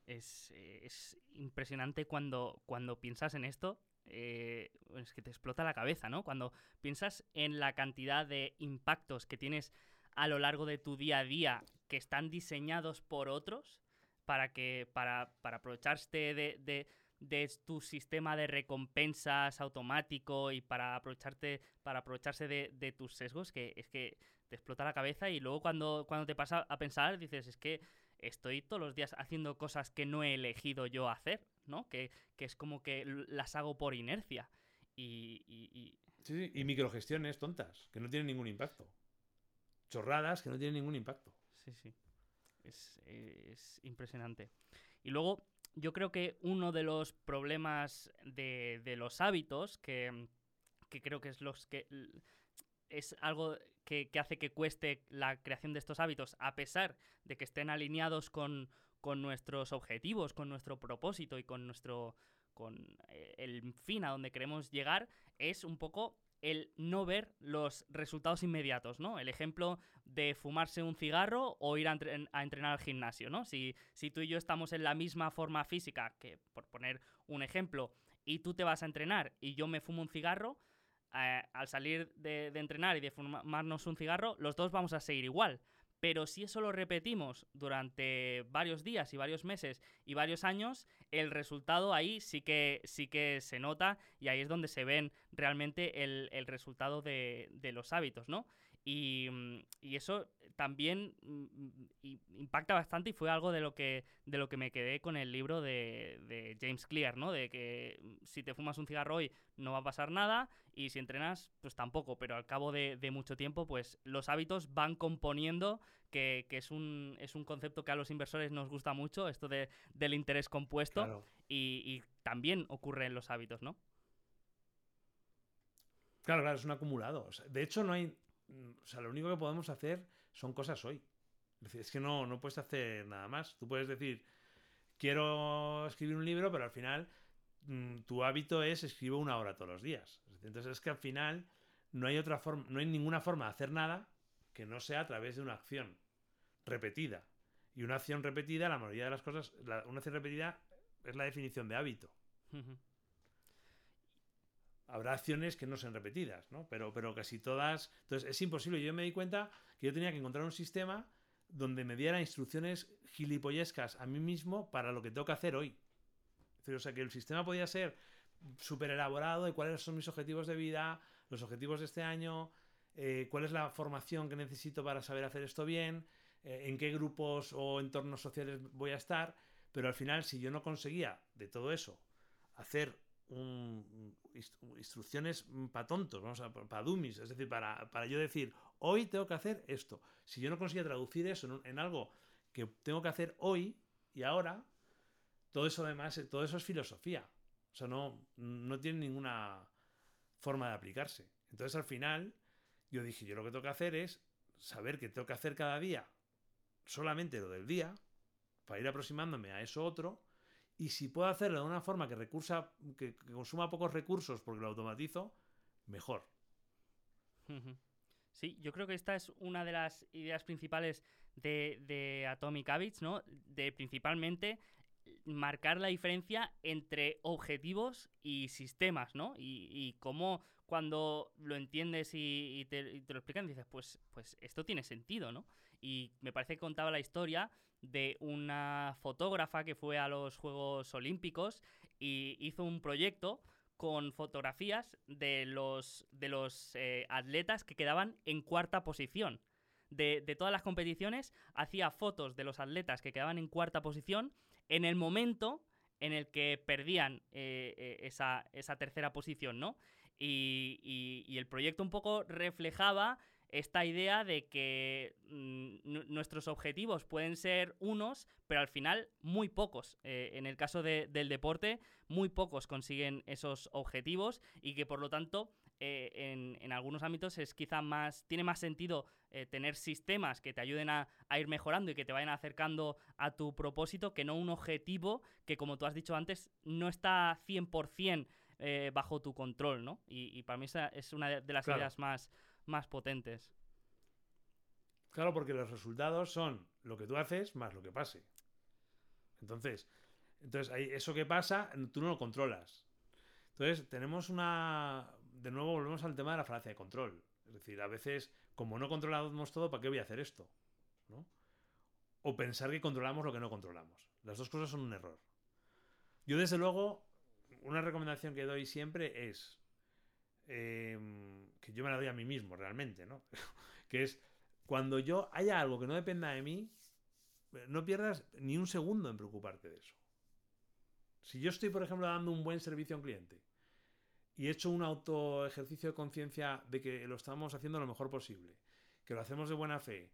Es, impresionante cuando, cuando piensas en esto eh, es que te explota la cabeza, ¿no? Cuando piensas en la cantidad de impactos que tienes a lo largo de tu día a día que están diseñados por otros para que para, para aprovecharte de, tu sistema de recompensas automático y para aprovecharte para aprovecharse de, tus sesgos que es que te explota la cabeza y luego cuando, cuando te pasa a pensar dices es que estoy todos los días haciendo cosas que no he elegido yo hacer, ¿no? Que, es como que las hago por inercia. Y, y, Sí, y microgestiones tontas, que no tienen ningún impacto chorradas que no tienen ningún impacto. Sí, sí. Es, impresionante. Y luego, yo creo que uno de los problemas de, los hábitos, que, creo que es los que es algo que, hace que cueste la creación de estos hábitos, a pesar de que estén alineados con, con nuestros objetivos, con nuestro propósito y con nuestro con eh, el fin a donde queremos llegar, es un poco el no ver los resultados inmediatos, ¿no? El ejemplo de fumarse un cigarro o ir a, entrenar al gimnasio, ¿no? Si, si, tú y yo estamos en la misma forma física, que por poner un ejemplo, y tú te vas a entrenar y yo me fumo un cigarro, eh, al salir de, de entrenar y de fumarnos un cigarro, los dos vamos a seguir igual. Pero si eso lo repetimos durante varios días y varios meses y varios años, el resultado ahí sí que, sí que se nota y ahí es donde se ven realmente el, resultado de, de, los hábitos, ¿no? Y, mm, y, eso también mm, impacta bastante y fue algo de lo que, de lo que me quedé con el libro de, de, James Clear, ¿no? De que mm, si te fumas un cigarro hoy no va a pasar nada y si entrenas, pues tampoco, pero al cabo de, de mucho tiempo, pues los hábitos van componiendo, que, que, es, un, es un concepto que a los inversores nos gusta mucho, esto de, del interés compuesto, y, y también ocurre en los hábitos, ¿no? Claro, claro, es un acumulado. de hecho, no hay, o sea, lo único que podemos hacer son cosas hoy. Es que no, no puedes hacer nada más. Tú puedes decir, quiero escribir un libro, pero al final mm, tu hábito es escribo una hora todos los días. Entonces es que al final no hay otra forma, no hay ninguna forma de hacer nada que no sea a través de una acción repetida. Y una acción repetida, la mayoría de las cosas, una acción repetida es la definición de hábito. Habrá acciones que no sean repetidas, ¿no? Pero, pero casi todas. Entonces es imposible. Yo me di cuenta que yo tenía que encontrar un sistema donde me diera instrucciones gilipollescas a mí mismo para lo que tengo que hacer hoy. O sea, que el sistema podía ser súper elaborado de cuáles son mis objetivos de vida, los objetivos de este año, eh, cuál es la formación que necesito para saber hacer esto bien, eh, en qué grupos o entornos sociales voy a estar, pero al final si yo no conseguía de todo eso hacer instrucciones para tontos, vamos a, para dummies, es decir, para, yo decir, hoy tengo que hacer esto. Si yo no conseguía traducir eso en, algo que tengo que hacer hoy y ahora, todo eso además, todo eso es filosofía. O sea, no, no tiene ninguna forma de aplicarse. Entonces al final yo dije, yo lo que tengo que hacer es saber que tengo que hacer cada día solamente lo del día, para ir aproximándome a eso otro, y si puedo hacerlo de una forma que, recursa, que, consuma pocos recursos porque lo automatizo, mejor. Sí, yo creo que esta es una de las ideas principales de, Atomic Habits, ¿no? De principalmente marcar la diferencia entre objetivos y sistemas, ¿no? Y, y cómo cuando lo entiendes y, te, lo explican, dices, pues, pues esto tiene sentido, ¿no? Y me parece que contaba la historia de una fotógrafa que fue a los Juegos Olímpicos y hizo un proyecto con fotografías de los, de los eh, atletas que quedaban en cuarta posición. De, todas las competiciones, hacía fotos de los atletas que quedaban en cuarta posición en el momento en el que perdían eh, eh, esa, esa tercera posición, ¿no? Y, el proyecto un poco reflejaba esta idea de que mm, nuestros objetivos pueden ser unos, pero al final muy pocos. Eh, en el caso del deporte, muy pocos consiguen esos objetivos y que por lo tanto eh, en, algunos ámbitos es quizá más, tiene más sentido eh, tener sistemas que te ayuden a, ir mejorando y que te vayan acercando a tu propósito que no un objetivo que, como tú has dicho antes, no está 100% eh, bajo tu control, ¿no? Y, para mí esa es una de las ideas más, más potentes. Claro, porque los resultados son lo que tú haces más lo que pase. Entonces, entonces eso que pasa, tú no lo controlas. Entonces, tenemos una. De nuevo, volvemos al tema de la falacia de control. Es decir, a veces, como no controlamos todo, ¿para qué voy a hacer esto? ¿No? O pensar que controlamos lo que no controlamos. Las dos cosas son un error. Yo, desde luego, una recomendación que doy siempre es em, que yo me la doy a mí mismo realmente, ¿no? que es cuando yo haya algo que no dependa de mí, no pierdas ni un segundo en preocuparte de eso. Si yo estoy, por ejemplo, dando un buen servicio a un cliente y he hecho un auto ejercicio de conciencia de que lo estamos haciendo lo mejor posible, que lo hacemos de buena fe,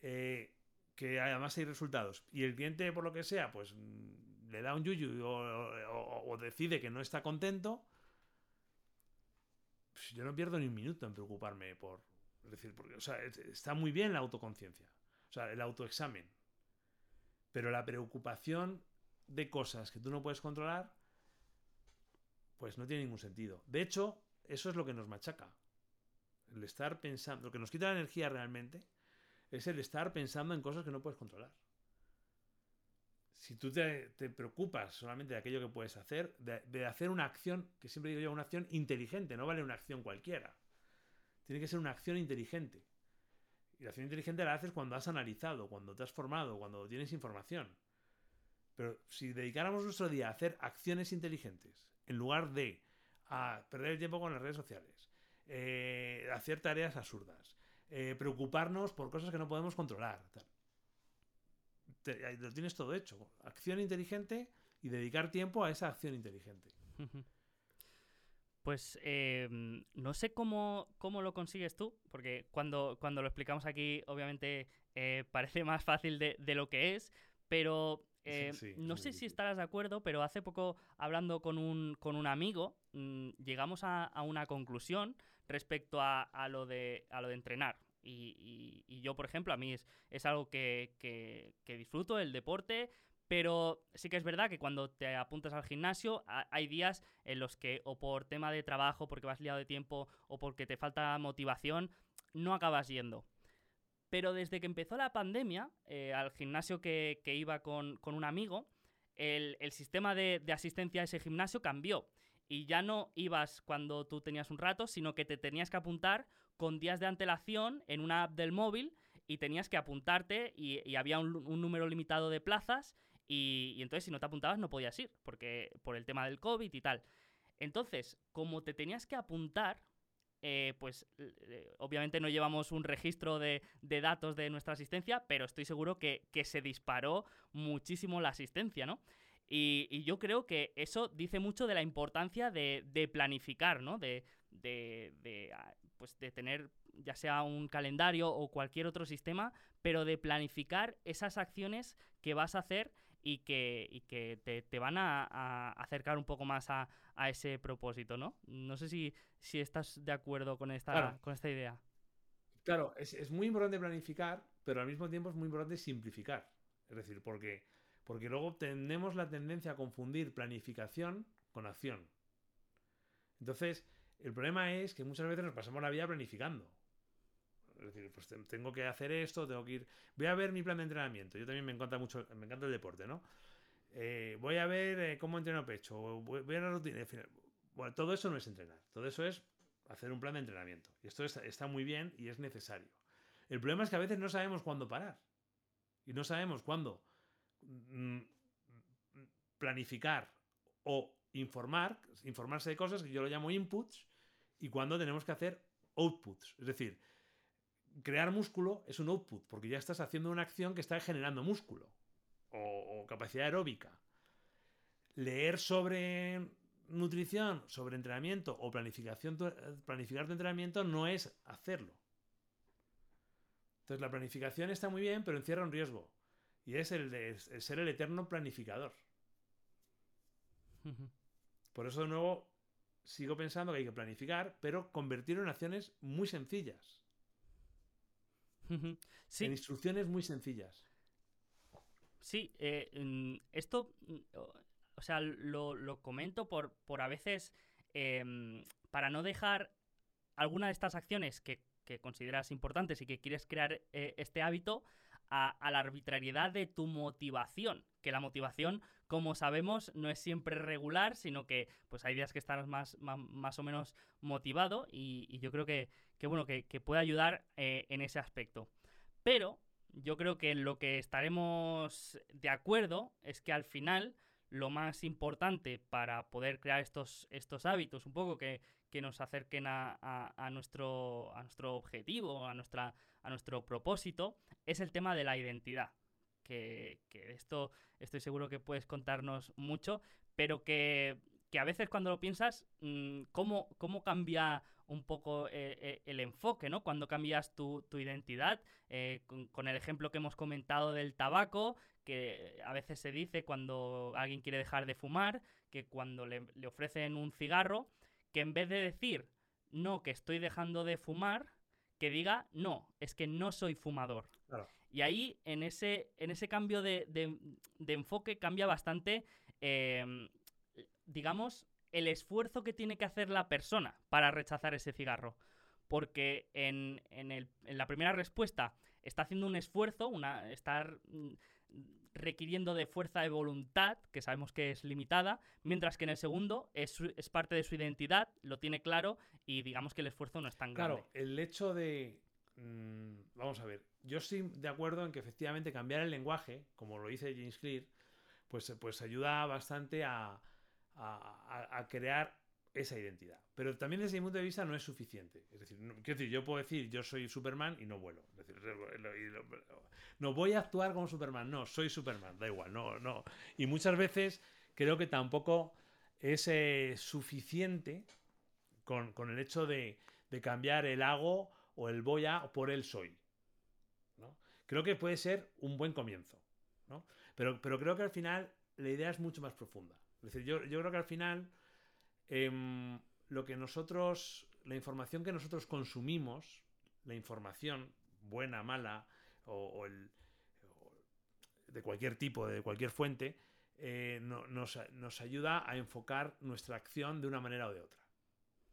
eh, que además hay resultados, y el cliente, por lo que sea, pues le da un yuyu o, decide que no está contento, yo no pierdo ni un minuto en preocuparme por. decir, porque, o sea, está muy bien la autoconciencia, o sea, el autoexamen. Pero la preocupación de cosas que tú no puedes controlar, pues no tiene ningún sentido. De hecho, eso es lo que nos machaca. El estar pensando, lo que nos quita la energía realmente es el estar pensando en cosas que no puedes controlar si tú te, preocupas solamente de aquello que puedes hacer, de, hacer una acción, que siempre digo yo, una acción inteligente, no vale una acción cualquiera. Tiene que ser una acción inteligente. Y la acción inteligente la haces cuando has analizado, cuando te has formado, cuando tienes información. Pero si dedicáramos nuestro día a hacer acciones inteligentes, en lugar de a perder el tiempo con las redes sociales, eh, hacer tareas absurdas, eh, preocuparnos por cosas que no podemos controlar, lo tienes todo hecho. Acción inteligente y dedicar tiempo a esa acción inteligente. Pues em, no sé cómo, cómo, lo consigues tú, porque cuando, cuando lo explicamos aquí, obviamente eh, parece más fácil de, lo que es, pero eh, no sé si estarás de acuerdo, pero hace poco hablando con un, con un amigo, mm, llegamos a, a, una conclusión respecto a, a, lo de, a lo de entrenar. Y, yo, por ejemplo, a mí es, algo que, disfruto, el deporte, pero sí que es verdad que cuando te apuntas al gimnasio hay días en los que o por tema de trabajo, porque vas liado de tiempo o porque te falta motivación, no acabas yendo. Pero desde que empezó la pandemia, eh, al gimnasio que, iba con, un amigo, el, sistema de, de asistencia a ese gimnasio cambió. y ya no ibas cuando tú tenías un rato, sino que te tenías que apuntar con días de antelación en una app del móvil y tenías que apuntarte y, había un, número limitado de plazas y, entonces si no te apuntabas no podías ir, porque por el tema del COVID y tal. Entonces, como te tenías que apuntar, eh, pues obviamente no llevamos un registro de, datos de nuestra asistencia, pero estoy seguro que, se disparó muchísimo la asistencia, ¿no? Y, yo creo que eso dice mucho de la importancia de, planificar, ¿no? De, ah, pues de tener ya sea un calendario o cualquier otro sistema, pero de planificar esas acciones que vas a hacer y que, que te, van a, acercar un poco más a, ese propósito, ¿no? No sé si, si estás de acuerdo con esta, con esta idea. Claro, es, es, muy importante planificar, pero al mismo tiempo es muy importante simplificar. Es decir, porque, porque luego tenemos la tendencia a confundir planificación con acción. Entonces, el problema es que muchas veces nos pasamos la vida planificando. Es decir, pues tengo que hacer esto, tengo que ir. Voy a ver mi plan de entrenamiento. Yo también me encanta mucho, me encanta el deporte, ¿no? Eh, voy a ver eh, cómo entreno pecho, voy, a la rutina. Bueno, todo eso no es entrenar, todo eso es hacer un plan de entrenamiento. Y esto está, muy bien y es necesario. El problema es que a veces no sabemos cuándo parar. Y no sabemos cuándo mm, planificar o informar, informarse de cosas que yo lo llamo inputs, y cuándo tenemos que hacer outputs. Es decir, crear músculo es un output, porque ya estás haciendo una acción que está generando músculo o, capacidad aeróbica. Leer sobre nutrición, sobre entrenamiento o planificación, planificar tu entrenamiento no es hacerlo. Entonces la planificación está muy bien, pero encierra un riesgo. Y es el de ser el eterno planificador. Por eso de nuevo sigo pensando que hay que planificar, pero convertirlo en acciones muy sencillas. En instrucciones muy sencillas. Sí, eh, esto, o sea, lo, comento por, por a veces, em, para no dejar alguna de estas acciones que, consideras importantes y que quieres crear eh, este hábito a, la arbitrariedad de tu motivación. Que la motivación, como sabemos, no es siempre regular, sino que pues hay días que estás más, más, o menos motivado y yo creo que, que bueno, que, puede ayudar eh, en ese aspecto. Pero yo creo que en lo que estaremos de acuerdo es que al final lo más importante para poder crear estos, estos hábitos, un poco que, nos acerquen a, nuestro, a nuestro objetivo, a, nuestra, a nuestro propósito, es el tema de la identidad. Que, que esto estoy seguro que puedes contarnos mucho, pero que, a veces cuando lo piensas, mm, ¿cómo, cómo cambia un poco eh, eh, el enfoque, ¿no? Cuando cambias tu, identidad, eh, con, el ejemplo que hemos comentado del tabaco, que a veces se dice cuando alguien quiere dejar de fumar, que cuando le, ofrecen un cigarro, que en vez de decir, no, que estoy dejando de fumar, que diga, no, es que no soy fumador. Y ahí, en ese, en ese cambio de, de enfoque, cambia bastante, digamos, el esfuerzo que tiene que hacer la persona para rechazar ese cigarro. Porque en, la primera respuesta está haciendo un esfuerzo, una, estar mm, requiriendo de fuerza de voluntad, que sabemos que es limitada, mientras que en el segundo es, parte de su identidad, lo tiene claro y digamos que el esfuerzo no es tan grande. Claro, el hecho de... Mm, vamos a ver, yo estoy de acuerdo en que efectivamente cambiar el lenguaje, como lo dice James Clear, pues, pues ayuda bastante a, crear esa identidad. Pero también desde mi punto de vista no es suficiente. Es decir, decir, yo puedo decir yo soy Superman y no vuelo. no voy a actuar como Superman, no, soy Superman, da igual, no, no. Y muchas veces creo que tampoco es eh, suficiente con, el hecho de, cambiar el hago o el voy a por el soy. Creo que puede ser un buen comienzo. Pero, pero creo que al final la idea es mucho más profunda. Es decir, yo, creo que al final em, lo que nosotros, la información que nosotros consumimos, la información buena, mala, o, el, de cualquier tipo, de cualquier fuente, eh, nos, ayuda a enfocar nuestra acción de una manera o de otra.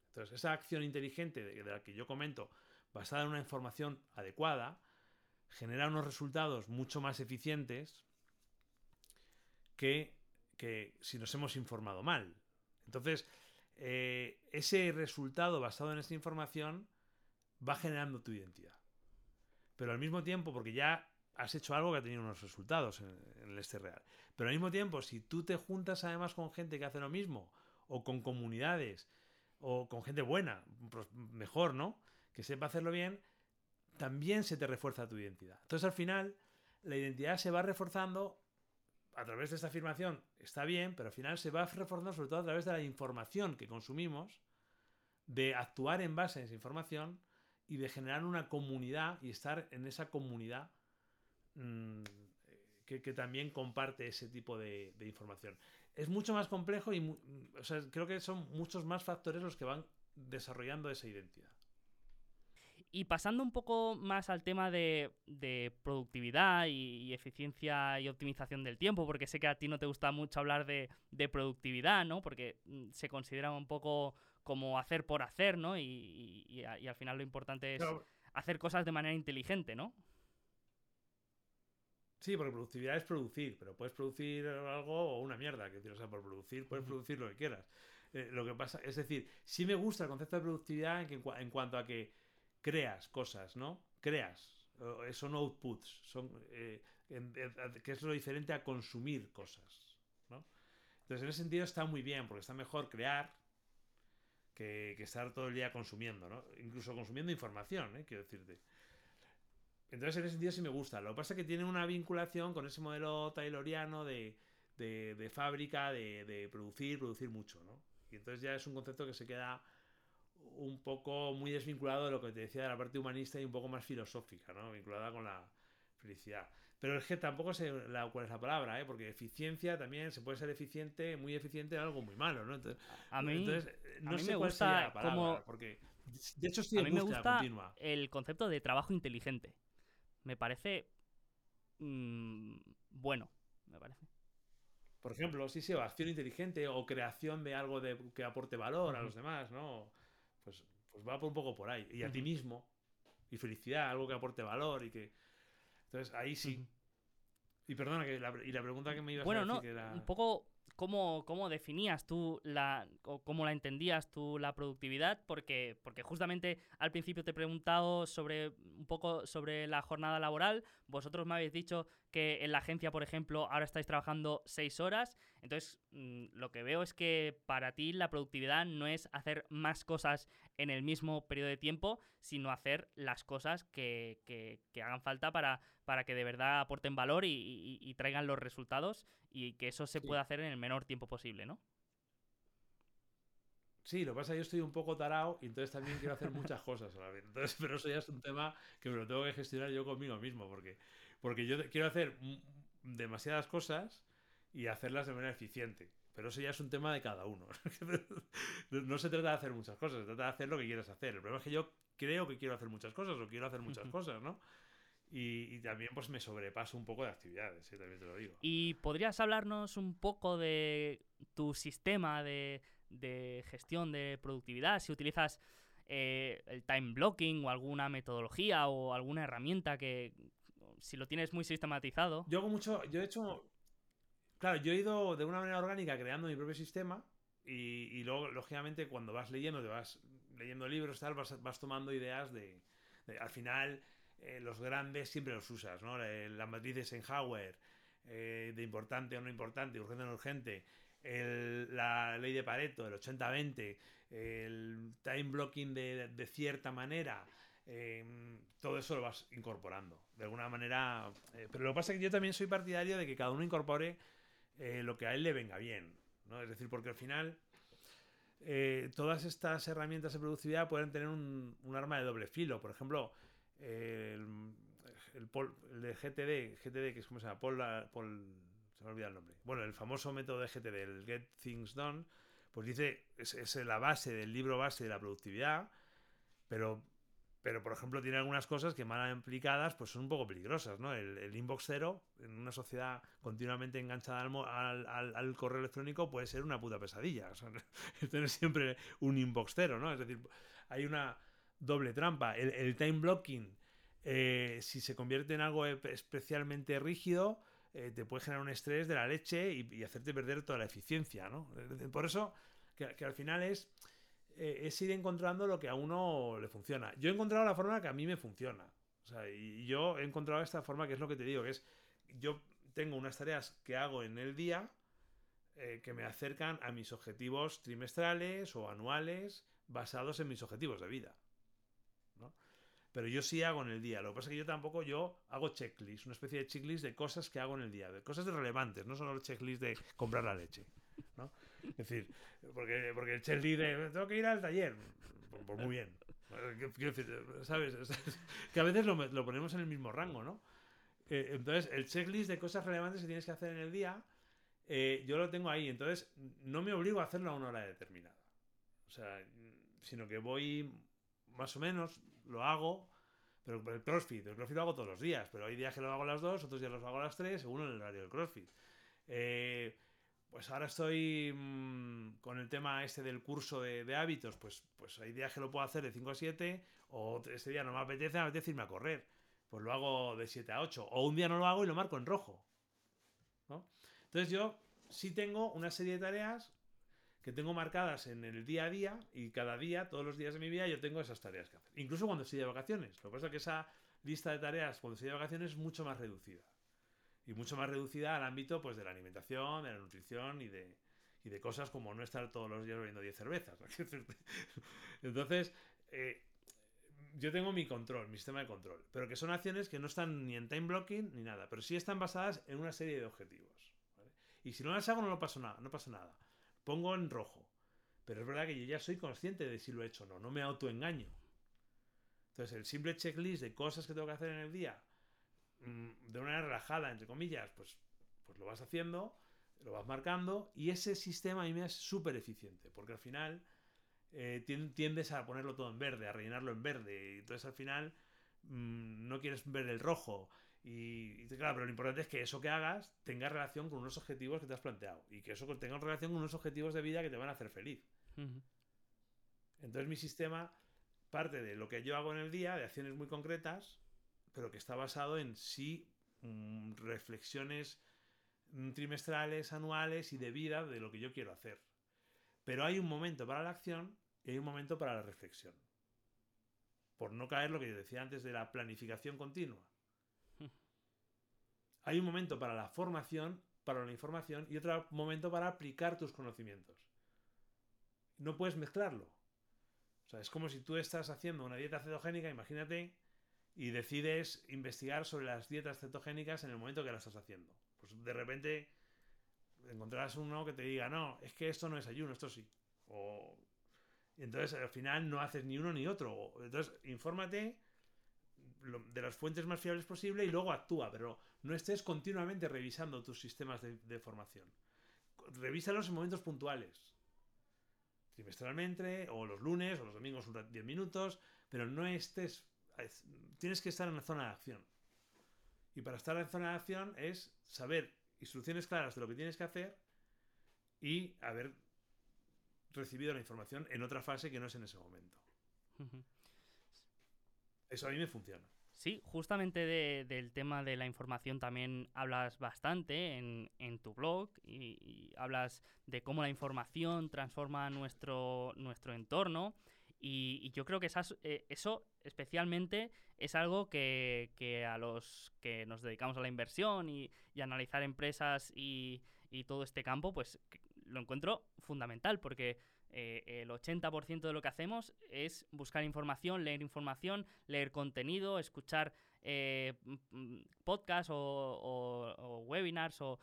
Entonces, esa acción inteligente de la que yo comento, basada en una información adecuada, genera unos resultados mucho más eficientes que que si nos hemos informado mal. Entonces, eh, ese resultado basado en esa información va generando tu identidad. Pero al mismo tiempo, porque ya has hecho algo que ha tenido unos resultados en, en el este real. Pero al mismo tiempo, si tú te juntas además con gente que hace lo mismo, o con comunidades, o con gente buena, pues mejor, ¿no? Que sepa hacerlo bien, también se te refuerza tu identidad. Entonces al final, la identidad se va reforzando a través de esta afirmación, está bien, pero al final se va reforzando sobre todo a través de la información que consumimos, de actuar en base a esa información y de generar una comunidad y estar en esa comunidad mmm, que, también comparte ese tipo de, información. Es mucho más complejo y creo que son muchos más factores los que van desarrollando esa identidad. Y pasando un poco más al tema de, de productividad y, y, eficiencia y optimización del tiempo, porque sé que a ti no te gusta mucho hablar de, de productividad, ¿no? Porque mm, se considera un poco como hacer por hacer, ¿no? Y, y, y al final lo importante es hacer cosas de manera inteligente, ¿no? Sí, porque productividad es producir, pero puedes producir algo o una mierda, que o sea, por producir puedes producir lo que quieras. Eh, lo que pasa, es decir, sí me gusta el concepto de productividad en, que, en cuanto a que creas cosas, ¿no? Creas. Son outputs, son, eh, que es lo diferente a consumir cosas, ¿no? Entonces, en ese sentido está muy bien, porque está mejor crear que, estar todo el día consumiendo, ¿no? Incluso consumiendo información, ¿eh? Quiero decirte. Entonces, en ese sentido sí me gusta. Lo que pasa es que tiene una vinculación con ese modelo tayloriano de, de, fábrica, de, producir, producir mucho, ¿no? Y entonces ya es un concepto que se queda un poco muy desvinculado de lo que te decía de la parte humanista y un poco más filosófica, ¿no? Vinculada con la felicidad. Pero es que tampoco sé la, cuál es la palabra, ¿eh? Porque eficiencia también se puede ser eficiente, muy eficiente en algo muy malo, ¿no? Entonces, a mí, entonces, no a mí sé me cuál gusta sería la palabra, como... porque de hecho estoy a mí me gusta el concepto de trabajo inteligente. Me parece mmm, bueno, me parece. Por ejemplo, sí, sí, o acción inteligente o creación de algo de, que aporte valor uh -huh. a los demás, ¿no? Pues, pues va un poco por ahí. Y a uh -huh. ti mismo. Y felicidad, algo que aporte valor y que... Entonces, ahí sí. Uh -huh. Y perdona, que la, y la pregunta que me ibas bueno, a decir no, que era... un poco cómo, cómo definías tú la, o cómo la entendías tú la productividad, porque, porque justamente al principio te he preguntado sobre un poco sobre la jornada laboral. Vosotros me habéis dicho que en la agencia, por ejemplo, ahora estáis trabajando seis horas. Entonces, mmm, lo que veo es que para ti la productividad no es hacer más cosas en el mismo periodo de tiempo, sino hacer las cosas que, que, que hagan falta para, para que de verdad aporten valor y, y, y, traigan los resultados y que eso se sí. pueda hacer en el menor tiempo posible, ¿no? Sí, lo que pasa es que yo estoy un poco tarao y entonces también quiero hacer muchas cosas a la vez. Entonces, pero eso ya es un tema que me lo tengo que gestionar yo conmigo mismo, porque, porque yo quiero hacer demasiadas cosas y hacerlas de manera eficiente. Pero eso ya es un tema de cada uno. no se trata de hacer muchas cosas, se trata de hacer lo que quieras hacer. El problema es que yo creo que quiero hacer muchas cosas o quiero hacer muchas cosas, ¿no? Y, y, también pues me sobrepaso un poco de actividades, ¿eh? también te lo digo. ¿Y podrías hablarnos un poco de tu sistema de, de gestión de productividad? Si utilizas eh, el time blocking o alguna metodología o alguna herramienta que, si lo tienes muy sistematizado. Yo hago mucho, yo he hecho, claro, yo he ido de una manera orgánica creando mi propio sistema y, luego, lógicamente, cuando vas leyendo, te vas leyendo libros, tal, vas, vas tomando ideas de, al final eh, los grandes siempre los usas, ¿no? La matriz de Eisenhower, eh, de importante o no importante, urgente o no urgente, el, la ley de Pareto, el 80-20, el time blocking de, de cierta manera, eh, todo eso lo vas incorporando, de alguna manera. Eh, pero lo que pasa es que yo también soy partidario de que cada uno incorpore eh, lo que a él le venga bien, ¿no? Es decir, porque al final... todas estas herramientas de productividad pueden tener un, arma de doble filo. Por ejemplo, el, el, el, de GTD, GTD, que es como se llama, Paul, Paul, se me olvida el nombre. Bueno, el famoso método de GTD, el Get Things Done, pues dice, es, es la base del libro base de la productividad, pero, pero por ejemplo tiene algunas cosas que mal implicadas pues son un poco peligrosas, ¿no? El, el inbox cero, en una sociedad continuamente enganchada al, al, al, correo electrónico, puede ser una puta pesadilla. O sea, tener siempre un inbox cero, ¿no? Es decir, hay una doble trampa. El, time blocking, eh, si se convierte en algo especialmente rígido, eh, te puede generar un estrés de la leche y, y, hacerte perder toda la eficiencia, ¿no? Por eso que al final es, eh, es ir encontrando lo que a uno le funciona. Yo he encontrado la forma que a mí me funciona. O sea, y yo he encontrado esta forma que es lo que te digo, que es, yo tengo unas tareas que hago en el día eh, que me acercan a mis objetivos trimestrales o anuales basados en mis objetivos de vida. Pero yo sí hago en el día. Lo que pasa es que yo tampoco, yo hago checklist, una especie de checklist de cosas que hago en el día, de cosas relevantes, no solo el checklist de comprar la leche. Es decir, porque, porque el de tengo que ir al taller, pues, pues muy bien. ¿Sabes? Que a veces lo, lo, ponemos en el mismo rango, ¿no? Eh, entonces, el checklist de cosas relevantes que tienes que hacer en el día, eh, yo lo tengo ahí. Entonces, no me obligo a hacerlo a una hora determinada. O sea, sino que voy más o menos, lo hago, pero el CrossFit, el CrossFit lo hago todos los días, pero hay días que lo hago a las 2, otros días lo hago a las 3, según el horario del CrossFit. Eh, pues ahora estoy mmm, con el tema este del curso de, hábitos, pues, pues hay días que lo puedo hacer de 5 a 7, o este día no me apetece, me apetece irme a correr, pues lo hago de 7 a 8, o un día no lo hago y lo marco en rojo. Entonces yo sí tengo una serie de tareas que tengo marcadas en el día a día y cada día, todos los días de mi vida, yo tengo esas tareas que hacer. Incluso cuando estoy de vacaciones. Lo que pasa es que esa lista de tareas cuando estoy de vacaciones es mucho más reducida. Y mucho más reducida al ámbito pues, de la alimentación, de la nutrición y de, y de cosas como no estar todos los días bebiendo 10 cervezas. Entonces, eh, yo tengo mi control, mi sistema de control. Pero que son acciones que no están ni en time blocking ni nada. Pero sí están basadas en una serie de objetivos. Y si no las hago, no pasa nada. No pasa nada pongo en rojo. Pero es verdad que yo ya soy consciente de si lo he hecho o no, no me autoengaño. Entonces, el simple checklist de cosas que tengo que hacer en el día, de una manera relajada, entre comillas, pues, pues lo vas haciendo, lo vas marcando, y ese sistema a mí me es súper eficiente, porque al final eh, tiendes a ponerlo todo en verde, a rellenarlo en verde, y entonces al final mmm, no quieres ver el rojo, y, y, claro, pero lo importante es que eso que hagas tenga relación con unos objetivos que te has planteado y que eso tenga relación con unos objetivos de vida que te van a hacer feliz. Uh -huh. Entonces mi sistema parte de lo que yo hago en el día, de acciones muy concretas, pero que está basado en sí mmm, reflexiones mmm, trimestrales, anuales y de vida de lo que yo quiero hacer. Pero hay un momento para la acción y hay un momento para la reflexión. Por no caer lo que yo decía antes de la planificación continua. Hay un momento para la formación, para la información y otro momento para aplicar tus conocimientos. No puedes mezclarlo. O sea, es como si tú estás haciendo una dieta cetogénica, imagínate, y decides investigar sobre las dietas cetogénicas en el momento que la estás haciendo. Pues de repente encontrarás uno que te diga, no, es que esto no es ayuno, esto sí. O... Entonces al final no haces ni uno ni otro. Entonces, infórmate de las fuentes más fiables posible y luego actúa, pero no estés continuamente revisando tus sistemas de, de formación. Revísalos en momentos puntuales, trimestralmente, o los lunes, o los domingos, 10 minutos, pero no estés. Tienes que estar en la zona de acción. Y para estar en la zona de acción es saber instrucciones claras de lo que tienes que hacer y haber recibido la información en otra fase que no es en ese momento. Uh -huh. Eso a mí me funciona. Sí, justamente de, del tema de la información también hablas bastante en, en tu blog y, y, hablas de cómo la información transforma nuestro, nuestro entorno y, y yo creo que esas, eh, eso especialmente es algo que, que, a los que nos dedicamos a la inversión y, y analizar empresas y, todo este campo, pues lo encuentro fundamental porque eh, el 80% de lo que hacemos es buscar información, leer información, leer contenido, escuchar eh, podcasts o, o, o, webinars o...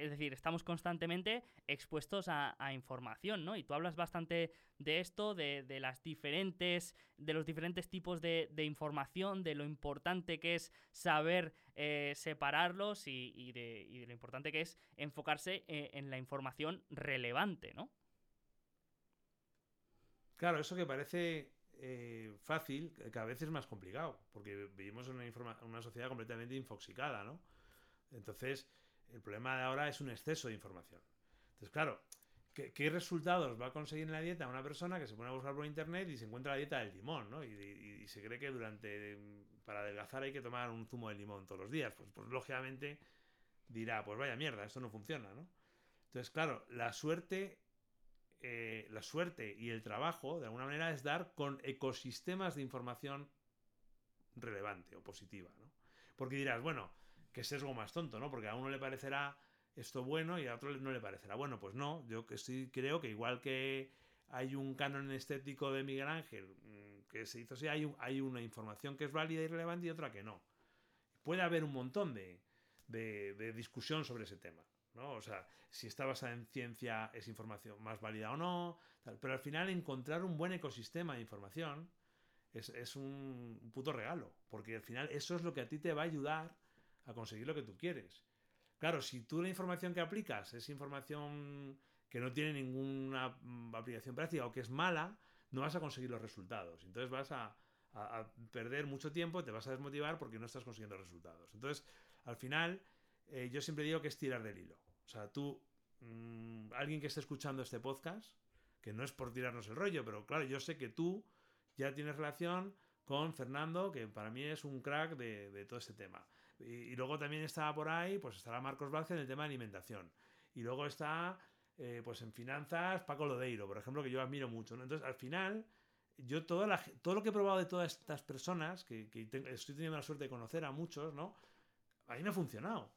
Es decir, estamos constantemente expuestos a, a información, ¿no? Y tú hablas bastante de esto, de, las diferentes, de los diferentes tipos de, información, de lo importante que es saber eh, separarlos y, de, lo importante que es enfocarse eh, en la información relevante, ¿no? Claro, eso que parece eh, fácil, cada vez es más complicado, porque vivimos en una, una, sociedad completamente infoxicada, ¿no? Entonces, el problema de ahora es un exceso de información. Entonces, claro, ¿qué, ¿qué, resultados va a conseguir en la dieta una persona que se pone a buscar por internet y se encuentra la dieta del limón, ¿no? Y se cree que durante, para adelgazar hay que tomar un zumo de limón todos los días. Pues, pues lógicamente dirá, pues vaya mierda, esto no funciona, ¿no? Entonces, claro, la suerte eh, la suerte y el trabajo, de alguna manera, es dar con ecosistemas de información relevante o positiva, ¿no? Porque dirás, bueno, que sesgo más tonto, ¿no? Porque a uno le parecerá esto bueno y a otro no le parecerá bueno. Pues no, yo que sí creo que igual que hay un canon estético de Miguel Ángel mm, que se hizo así, hay, hay una información que es válida y relevante y otra que no. Puede haber un montón de, de, discusión sobre ese tema. ¿no? O sea, si está basada en ciencia es información más válida o no, pero al final encontrar un buen ecosistema de información es, un puto regalo, porque al final eso es lo que a ti te va a ayudar a conseguir lo que tú quieres. Claro, si tú la información que aplicas es información que no tiene ninguna mm, aplicación práctica o que es mala, no vas a conseguir los resultados. Entonces vas a, perder mucho tiempo, te vas a desmotivar porque no estás consiguiendo resultados. Entonces, al final, eh, yo siempre digo que es tirar del hilo. O sea, tú, mm, alguien que esté escuchando este podcast, que no es por tirarnos el rollo, pero claro, yo sé que tú ya tienes relación con Fernando, que para mí es un crack de, todo este tema. Y, luego también está por ahí, pues estará Marcos Vázquez en el tema de alimentación. Y luego está, eh, pues en finanzas, Paco Lodeiro, por ejemplo, que yo admiro mucho. Entonces, al final, yo todo, todo lo que he probado de todas estas personas, que, estoy teniendo la suerte de conocer a muchos, ¿no? A mí me ha funcionado.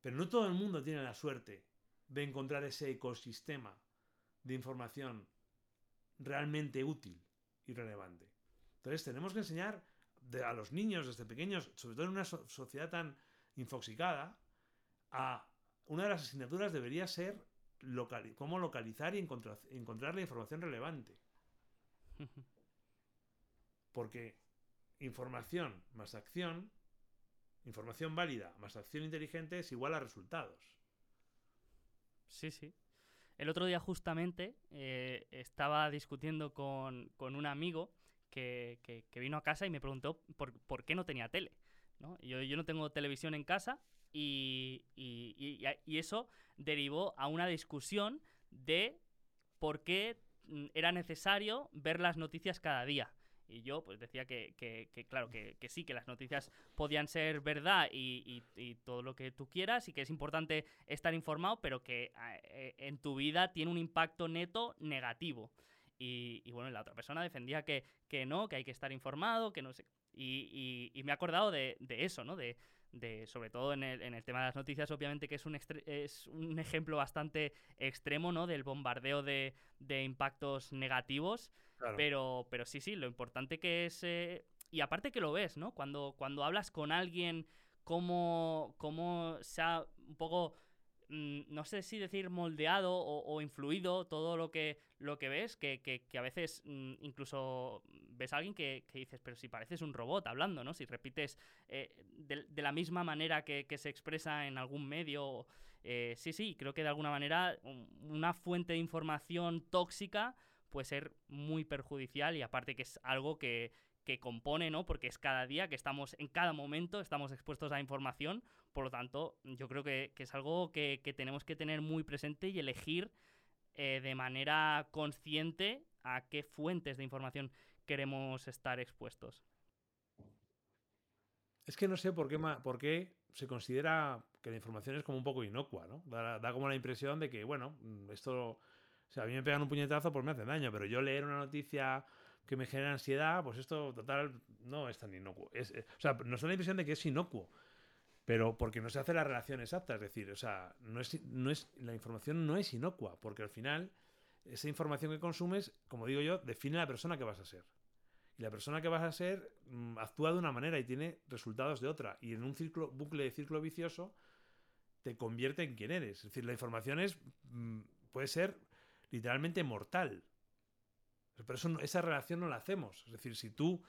Pero no todo el mundo tiene la suerte de encontrar ese ecosistema de información realmente útil y relevante. Entonces tenemos que enseñar a los niños desde pequeños, sobre todo en una sociedad tan infoxicada, a una de las asignaturas debería ser cómo localizar y encontrar, la información relevante. Porque información más acción, información válida más acción inteligente es igual a resultados. Sí, sí. El otro día justamente eh, estaba discutiendo con, un amigo que, vino a casa y me preguntó por, qué no tenía tele. Yo, no tengo televisión en casa y, eso derivó a una discusión de por qué mm, era necesario ver las noticias cada día. Y yo pues decía que, claro, que, sí, que las noticias podían ser verdad y, todo lo que tú quieras y que es importante estar informado, pero que eh, en tu vida tiene un impacto neto negativo. Y, bueno, la otra persona defendía que, no, que hay que estar informado, que no sé. Y, me he acordado de, eso, ¿no? De, sobre todo en el, en el, tema de las noticias, obviamente que es un, es un ejemplo bastante extremo, ¿no? Del bombardeo de, de impactos negativos. Pero, pero sí, sí, lo importante que es... Eh, y aparte que lo ves, ¿no? Cuando, cuando hablas con alguien, cómo, cómo se ha un poco no sé si decir moldeado o, influido todo lo que, lo que ves, que, a veces mm, incluso ves a alguien que, dices, pero si pareces un robot hablando, ¿no? Si repites eh, de, la misma manera que, se expresa en algún medio. Eh, sí, sí, creo que de alguna manera una fuente de información tóxica puede ser muy perjudicial y aparte que es algo que, compone, ¿no? Porque es cada día que estamos, en cada momento estamos expuestos a información, por lo tanto, yo creo que, es algo que, tenemos que tener muy presente y elegir eh, de manera consciente a qué fuentes de información queremos estar expuestos. Es que no sé por qué, se considera que la información es como un poco inocua, ¿no? Da, da como la impresión de que, bueno, esto o sea, a mí me pegan un puñetazo, pues me hace daño, pero yo leer una noticia que me genera ansiedad, pues esto total no es tan inocuo. Eh, o sea, nos da la impresión de que es inocuo, pero porque no se hace la relación exacta, es decir, o sea, no es, no es, la información no es inocua, porque al final esa información que consumes, como digo yo, define la persona que vas a ser. Y la persona que vas a ser mm, actúa de una manera y tiene resultados de otra. Y en un ciclo, bucle de círculo vicioso te convierte en quien eres. Es decir, la información es, mm, puede ser literalmente mortal. Pero eso, esa relación no la hacemos. Es decir, si tú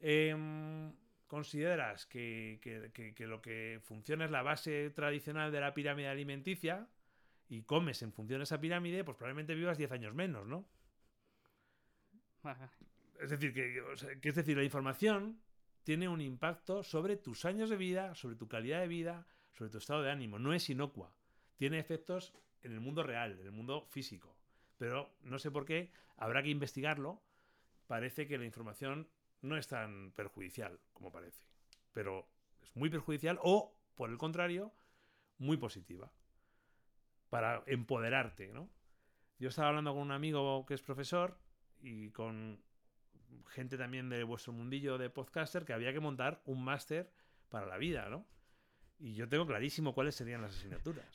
em, consideras que, lo que funciona es la base tradicional de la pirámide alimenticia y comes en función de esa pirámide, pues probablemente vivas 10 años menos, ¿no? Es decir, que, que, es decir, la información tiene un impacto sobre tus años de vida, sobre tu calidad de vida, sobre tu estado de ánimo. No es inocua. Tiene efectos en el mundo real, en el mundo físico. Pero no sé por qué, habrá que investigarlo. Parece que la información no es tan perjudicial como parece. Pero es muy perjudicial o, por el contrario, muy positiva. Para empoderarte, ¿no? yo estaba hablando con un amigo que es profesor y con gente también de vuestro mundillo de podcaster que había que montar un máster para la vida, ¿no? Y yo tengo clarísimo cuáles serían las asignaturas.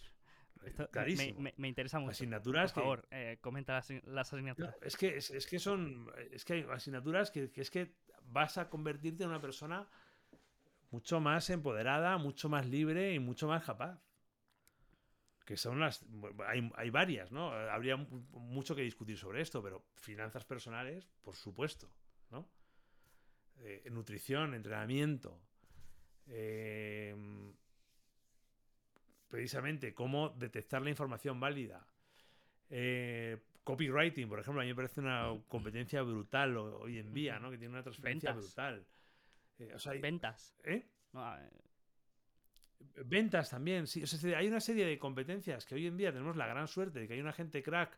Clarísimo. Me, interesa mucho. Asignaturas Por favor, eh, comenta las, asignaturas. es, que, es, que son. Es que hay asignaturas que, que es que vas a convertirte en una persona mucho más empoderada, mucho más libre y mucho más capaz. Que son las. Hay, hay varias, ¿no? Habría mucho que discutir sobre esto, pero finanzas personales, por supuesto, ¿no? Eh, nutrición, entrenamiento. Eh, precisamente cómo detectar la información válida. Eh, copywriting, por ejemplo, a mí me parece una competencia brutal hoy en día, ¿no? Que tiene una transferencia brutal. Ventas. ¿Eh? Ventas también, sí. hay una serie de competencias que hoy en día tenemos la gran suerte de que hay una gente crack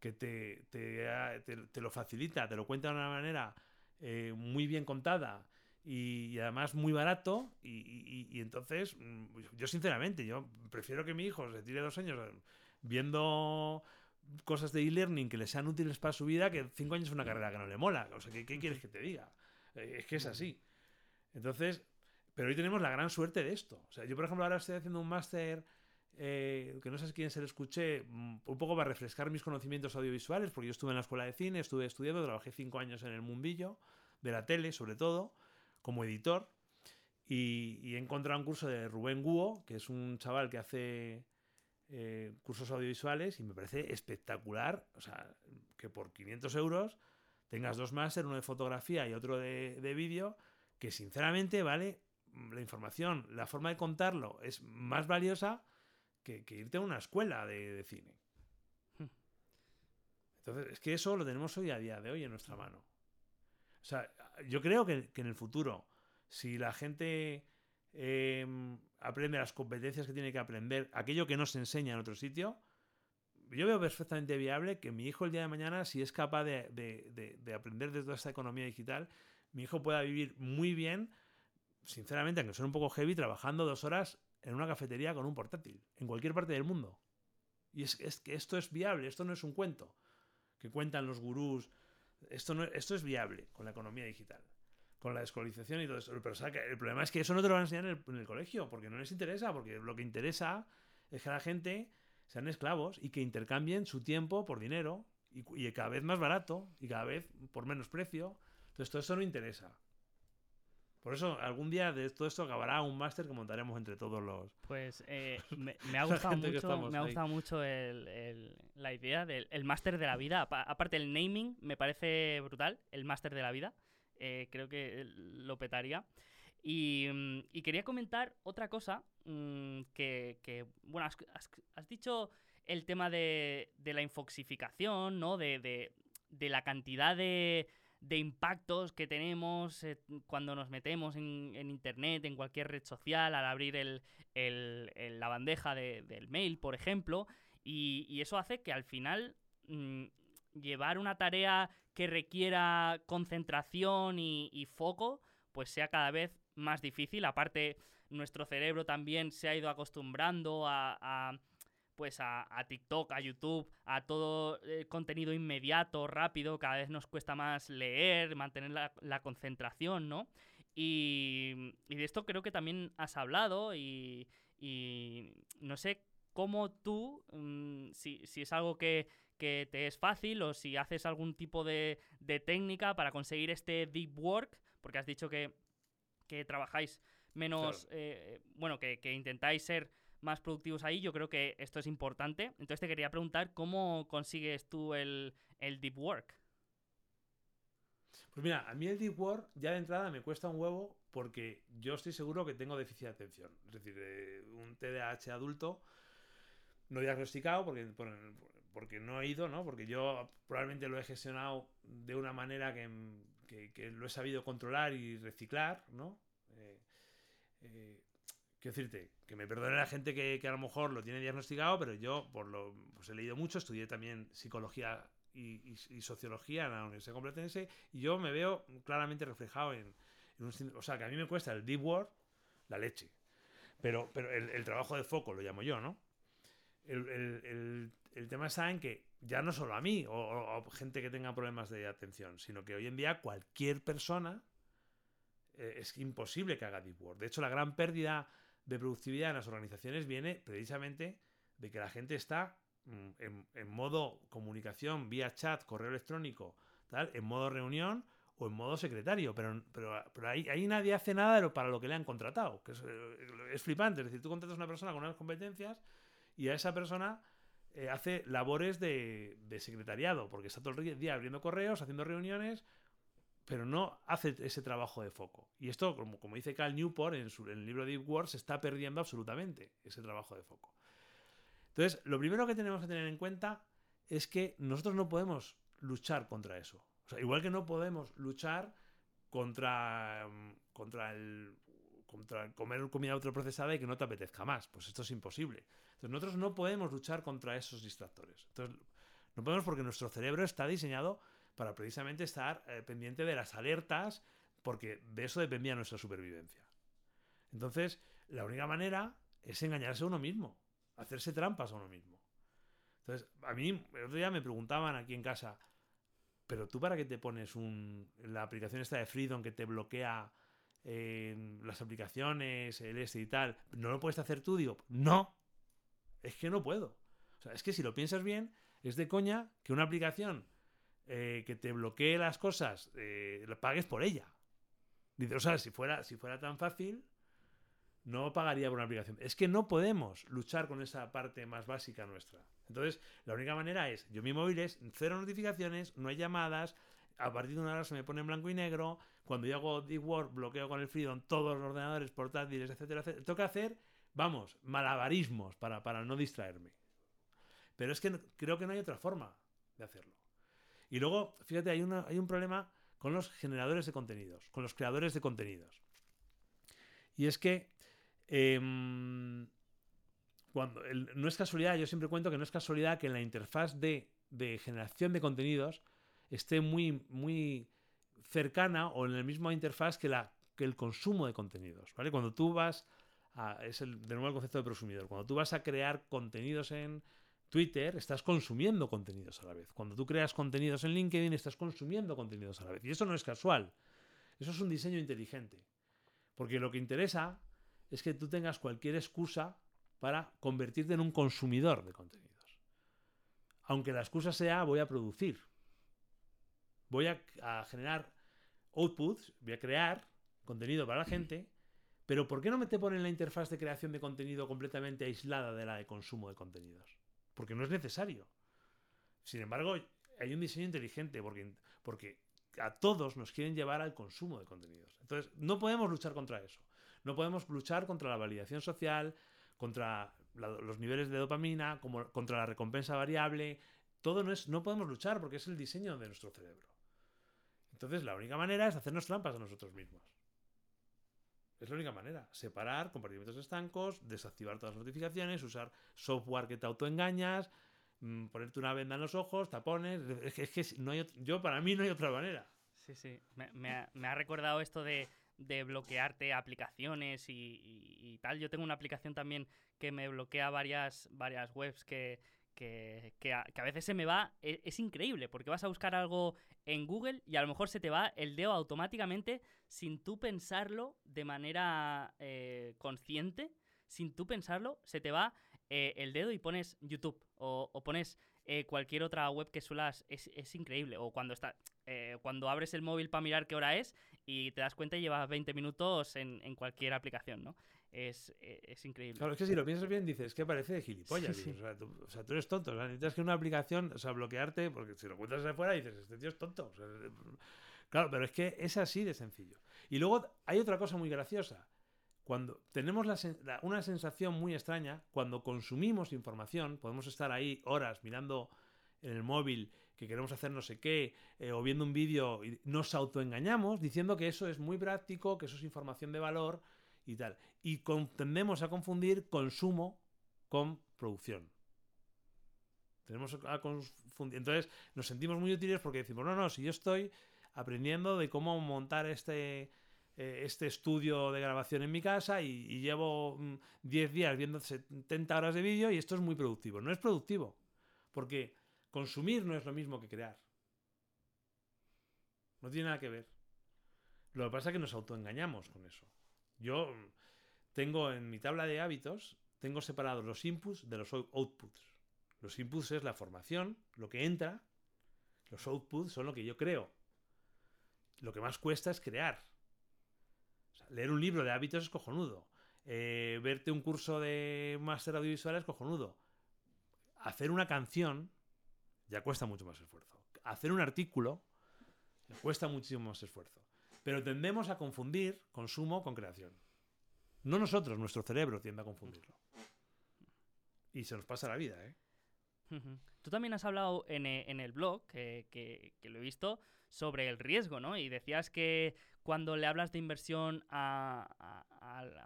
que te, te, lo facilita, te lo cuenta de una manera eh, muy bien contada y, además muy barato. Y, entonces, mm, yo sinceramente, yo prefiero que mi hijo se tire dos años viendo cosas de e-learning que le sean útiles para su vida que cinco años es una carrera que no le mola. O sea, ¿qué, qué quieres que te diga? Eh, es que es así. Entonces, pero hoy tenemos la gran suerte de esto. O sea, yo, por ejemplo, ahora estoy haciendo un máster eh, que no sé quién se lo escuché, mm, un poco para refrescar mis conocimientos audiovisuales, porque yo estuve en la escuela de cine, estuve estudiando, trabajé cinco años en el mundillo de la tele, sobre todo, como editor. Y, he encontrado un curso de Rubén Guo, que es un chaval que hace eh, cursos audiovisuales y me parece espectacular. O sea, que por 500 euros tengas dos máster, uno de fotografía y otro de, de vídeo, que sinceramente vale la información, la forma de contarlo es más valiosa que, irte a una escuela de, cine. Hmm. Entonces, es que eso lo tenemos hoy a día de hoy en nuestra mano. O sea, yo creo que, en el futuro, si la gente em, aprende las competencias que tiene que aprender, aquello que no se enseña en otro sitio, yo veo perfectamente viable que mi hijo el día de mañana, si es capaz de, de aprender de toda esta economía digital, mi hijo pueda vivir muy bien sinceramente, aunque son un poco heavy, trabajando dos horas en una cafetería con un portátil, en cualquier parte del mundo. Y es, que esto es viable, esto no es un cuento que cuentan los gurús. Esto, no, esto es viable con la economía digital, con la descolonización y todo eso. Pero el problema es que eso no te lo van a enseñar en el, colegio, porque no les interesa, porque lo que interesa es que la gente sean esclavos y que intercambien su tiempo por dinero y, y cada vez más barato y cada vez por menos precio. Entonces todo eso no interesa. Por eso, algún día de todo esto acabará un máster que montaremos entre todos los. Pues eh, me, ha gustado mucho, me ha gustado mucho la idea del máster de la vida. Aparte, el naming me parece brutal, el máster de la vida. Eh, creo que lo petaría. Y, mm, quería comentar otra cosa mm, que, bueno, has, dicho el tema de, la infoxificación, ¿no? de la cantidad de de impactos que tenemos eh, cuando nos metemos en, Internet, en cualquier red social, al abrir el, la bandeja del mail, por ejemplo, y, eso hace que al final mm, llevar una tarea que requiera concentración y, foco, pues sea cada vez más difícil. Aparte, nuestro cerebro también se ha ido acostumbrando a pues a, TikTok, a YouTube, a todo el eh, contenido inmediato, rápido, cada vez nos cuesta más leer, mantener la, concentración, ¿no? Y, de esto creo que también has hablado y, no sé cómo tú, mm, si, es algo que, te es fácil o si haces algún tipo de, técnica para conseguir este deep work, porque has dicho que, trabajáis menos, eh, bueno, que, que intentáis ser más productivos ahí, yo creo que esto es importante. Entonces te quería preguntar cómo consigues tú el, deep work. Pues mira, a mí el deep work ya de entrada me cuesta un huevo porque yo estoy seguro que tengo déficit de atención. Es decir, un TDAH adulto no diagnosticado porque, porque no he ido, ¿no? Porque yo probablemente lo he gestionado de una manera que, lo he sabido controlar y reciclar, ¿no? Eh, eh, quiero decirte, que me perdone la gente que, a lo mejor lo tiene diagnosticado, pero yo por lo pues he leído mucho, estudié también psicología y, sociología en la Universidad Complutense y yo me veo claramente reflejado en, un... O sea, que a mí me cuesta el deep work, la leche. Pero, pero el, trabajo de foco lo llamo yo, ¿no? el, tema está en que ya no solo a mí o, gente que tenga problemas de atención, sino que hoy en día cualquier persona eh, es imposible que haga deep work. De hecho, la gran pérdida de productividad en las organizaciones viene precisamente de que la gente está mm, en, modo comunicación, vía chat, correo electrónico, tal, en modo reunión o en modo secretario, pero, pero, ahí, nadie hace nada para lo que le han contratado, que es, eh, es, flipante. Es decir, tú contratas a una persona con unas competencias y a esa persona eh, hace labores de, secretariado, porque está todo el día abriendo correos, haciendo reuniones, pero no hace ese trabajo de foco. Y esto, como, como dice Cal Newport en, su, en el libro Deep Work, se está perdiendo absolutamente ese trabajo de foco. Entonces, lo primero que tenemos que tener en cuenta es que nosotros no podemos luchar contra eso. O sea, igual que no podemos luchar contra, mm, contra el contra comer comida ultraprocesada y que no te apetezca más. Pues esto es imposible. Entonces nosotros no podemos luchar contra esos distractores. Entonces no podemos porque nuestro cerebro está diseñado para precisamente estar eh, pendiente de las alertas porque de eso dependía nuestra supervivencia. Entonces, la única manera es engañarse a uno mismo, hacerse trampas a uno mismo. Entonces, a mí el otro día me preguntaban aquí en casa, pero tú para qué te pones un, la aplicación esta de Freedom que te bloquea las aplicaciones, el este y tal, ¿no lo puedes hacer tú? Digo, no, es que no puedo. O sea, es que si lo piensas bien, es de coña que una aplicación eh, que te bloquee las cosas, eh, pagues por ella. Dice, o sea, si fuera, si fuera tan fácil, no pagaría por una aplicación. Es que no podemos luchar con esa parte más básica nuestra. Entonces, la única manera es, yo mi móvil es cero notificaciones, no hay llamadas, a partir de una hora se me pone en blanco y negro. Cuando yo hago deep work, bloqueo con el Freedom todos los ordenadores portátiles, etcétera, etcétera. Tengo que hacer, vamos, malabarismos para, para no distraerme. Pero es que creo que no hay otra forma de hacerlo. Y luego, fíjate, hay, una, hay un problema con los generadores de contenidos, con los creadores de contenidos. Y es que em, cuando no es casualidad, yo siempre cuento que no es casualidad que en la interfaz de, de generación de contenidos esté muy, muy cercana o en la misma interfaz que, la, que el consumo de contenidos. ¿vale? Cuando tú vas es el, de nuevo el concepto de prosumidor, cuando tú vas a crear contenidos en Twitter, estás consumiendo contenidos a la vez. Cuando tú creas contenidos en LinkedIn, estás consumiendo contenidos a la vez. Y eso no es casual. Eso es un diseño inteligente. Porque lo que interesa es que tú tengas cualquier excusa para convertirte en un consumidor de contenidos. Aunque la excusa sea voy a producir voy a, generar outputs, voy a crear contenido para la gente, pero ¿por qué no me te ponen la interfaz de creación de contenido completamente aislada de la de consumo de contenidos? Porque no es necesario. Sin embargo, hay un diseño inteligente porque, porque a todos nos quieren llevar al consumo de contenidos. Entonces, no podemos luchar contra eso. No podemos luchar contra la validación social, contra los niveles de dopamina, contra la recompensa variable. Todo no es, no podemos luchar porque es el diseño de nuestro cerebro. Entonces, la única manera es hacernos trampas a nosotros mismos. Es la única manera. Separar compartimentos estancos, desactivar todas las notificaciones, usar software que te autoengañas, mm, ponerte una venda en los ojos, tapones. Es que, no hay, yo, para mí, no hay otra manera. Sí, sí. Me, ha, recordado esto de, bloquearte aplicaciones y, tal. Yo tengo una aplicación también que me bloquea varias, varias webs que, que, a, veces se me va, e, es, increíble, porque vas a buscar algo en Google y a lo mejor se te va el dedo automáticamente sin tú pensarlo de manera eh, consciente, sin tú pensarlo, se te va eh, el dedo y pones YouTube o, pones eh, cualquier otra web que suelas, es, increíble. O cuando, está, cuando abres el móvil para mirar qué hora es y te das cuenta y llevas 20 minutos en cualquier aplicación, ¿no? Es, eh, es, increíble. Claro, es que si lo piensas bien, dices, que parece de gilipollas. O, sea, tú, o, sea, tú, eres tonto. O sea, necesitas que una aplicación, o sea, bloquearte, porque si lo cuentas de afuera dices, este tío es tonto. claro, pero es que es así de sencillo. Y luego hay otra cosa muy graciosa. Cuando tenemos la, una sensación muy extraña, cuando consumimos información, podemos estar ahí horas mirando en el móvil que queremos hacer no sé qué, eh, o viendo un vídeo y nos autoengañamos diciendo que eso es muy práctico, que eso es información de valor, y tal. Y tendemos a confundir consumo con producción. Tenemos a confundir. Entonces nos sentimos muy útiles porque decimos, no, no, si yo estoy aprendiendo de cómo montar este, eh, este estudio de grabación en mi casa y, llevo 10 mm, días viendo 70 horas de vídeo y esto es muy productivo. No es productivo, porque consumir no es lo mismo que crear. No tiene nada que ver. Lo que pasa es que nos autoengañamos con eso. Yo tengo en mi tabla de hábitos, tengo separados los inputs de los outputs. Los inputs es la formación, lo que entra. Los outputs son lo que yo creo. Lo que más cuesta es crear. leer un libro de hábitos es cojonudo. Eh, verte un curso de máster audiovisual es cojonudo. Hacer una canción ya cuesta mucho más esfuerzo. Hacer un artículo cuesta muchísimo más esfuerzo. Pero tendemos a confundir consumo con creación. No nosotros, nuestro cerebro tiende a confundirlo. Y se nos pasa la vida, ¿eh? Tú también has hablado en, eh, el blog, que, lo he visto, sobre el riesgo, ¿no? Y decías que cuando le hablas de inversión a,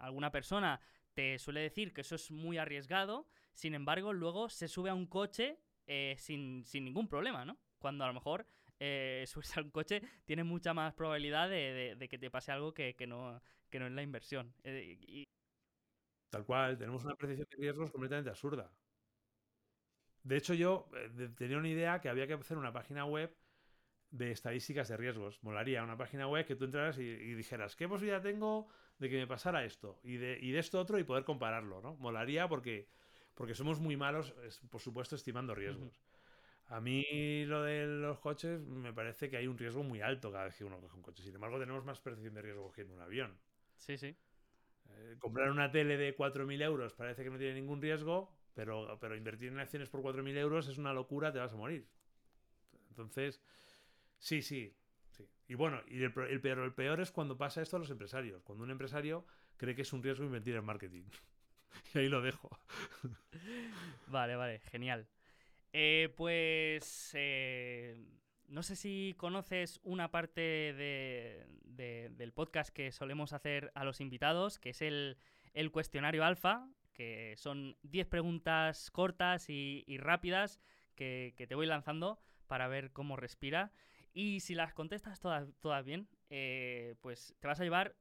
alguna persona, te suele decir que eso es muy arriesgado, sin embargo, luego se sube a un coche eh, sin, ningún problema, ¿no? Cuando a lo mejor eh, a un coche tiene mucha más probabilidad de, que te pase algo que, no, que no es la inversión. Eh, Tal cual, tenemos una percepción de riesgos completamente absurda. De hecho, yo eh, tenía una idea que había que hacer una página web de estadísticas de riesgos. Molaría una página web que tú entraras y, dijeras, ¿qué posibilidad tengo de que me pasara esto? Y de, y de esto otro y poder compararlo, ¿no? Molaría porque, porque somos muy malos, por supuesto, estimando riesgos. A mí lo de los coches me parece que hay un riesgo muy alto cada vez que uno coge un coche. Sin embargo, tenemos más percepción de riesgo cogiendo un avión. Sí, sí. Eh, comprar una tele de 4.000 euros parece que no tiene ningún riesgo, pero, pero invertir en acciones por 4.000 euros es una locura, te vas a morir. Entonces, sí, sí. sí. Y bueno, y el, el, peor, el peor es cuando pasa esto a los empresarios. Cuando un empresario cree que es un riesgo invertir en marketing. y ahí lo dejo. vale, vale, genial. Eh, pues eh, no sé si conoces una parte del podcast que solemos hacer a los invitados, que es el, cuestionario alfa, que son 10 preguntas cortas y, rápidas que, te voy lanzando para ver cómo respira. Y si las contestas todas, bien, eh, pues te vas a llevar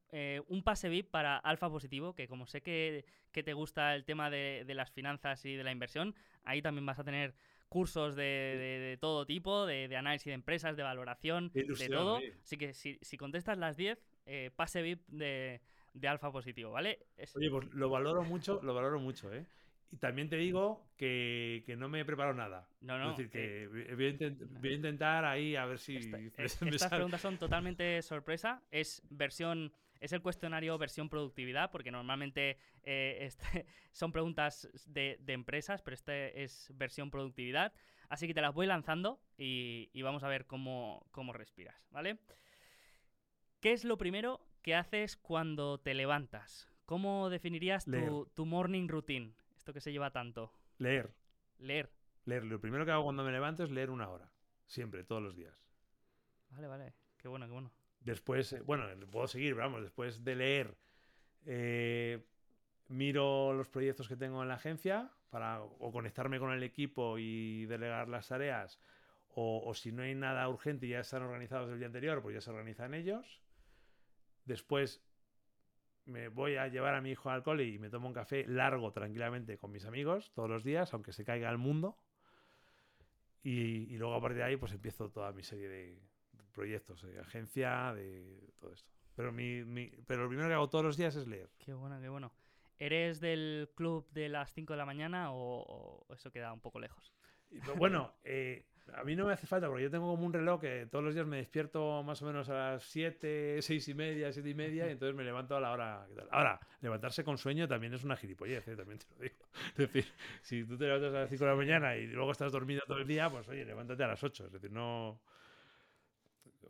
un pase VIP para Alfa Positivo, que como sé que, te gusta el tema de, de, las finanzas y de la inversión, ahí también vas a tener cursos de, todo tipo, de, análisis de empresas, de valoración, de todo. Así que si, contestas las 10, eh, pase VIP de, alfa positivo, ¿vale? Oye, pues lo valoro mucho, lo valoro mucho, ¿eh? Y también te digo que, no me he preparado nada. No, no. Es decir, que eh, voy, a intentar ahí a ver si... estas preguntas son totalmente sorpresa. Es versión es el cuestionario versión productividad, porque normalmente eh, este, son preguntas de, empresas, pero este es versión productividad. Así que te las voy lanzando y, vamos a ver cómo, respiras, ¿vale? ¿Qué es lo primero que haces cuando te levantas? ¿Cómo definirías tu, tu, morning routine? Esto que se lleva tanto. Leer. Leer. Leer. Lo primero que hago cuando me levanto es leer una hora. Siempre, todos los días. Vale, vale. Qué bueno, qué bueno. Después, eh, bueno, puedo seguir, vamos, después de leer, eh, miro los proyectos que tengo en la agencia para o conectarme con el equipo y delegar las tareas, o, si no hay nada urgente y ya están organizados el día anterior, pues ya se organizan ellos. Después me voy a llevar a mi hijo al cole y me tomo un café largo tranquilamente con mis amigos todos los días, aunque se caiga el mundo. Y, y luego a partir de ahí pues empiezo toda mi serie de, proyectos, de agencia, de todo esto. Pero, mi, pero lo primero que hago todos los días es leer. Qué bueno, qué bueno. ¿Eres del club de las 5 de la mañana o, eso queda un poco lejos? Bueno, eh, a mí no me hace falta porque yo tengo como un reloj que todos los días me despierto más o menos a las 7, 6 y media, 7 y media y entonces me levanto a la hora. Ahora, levantarse con sueño también es una gilipollez, ¿eh? también te lo digo. Es decir, si tú te levantas a las 5 de la mañana y luego estás dormido todo el día, pues oye, levántate a las 8. Es decir, no.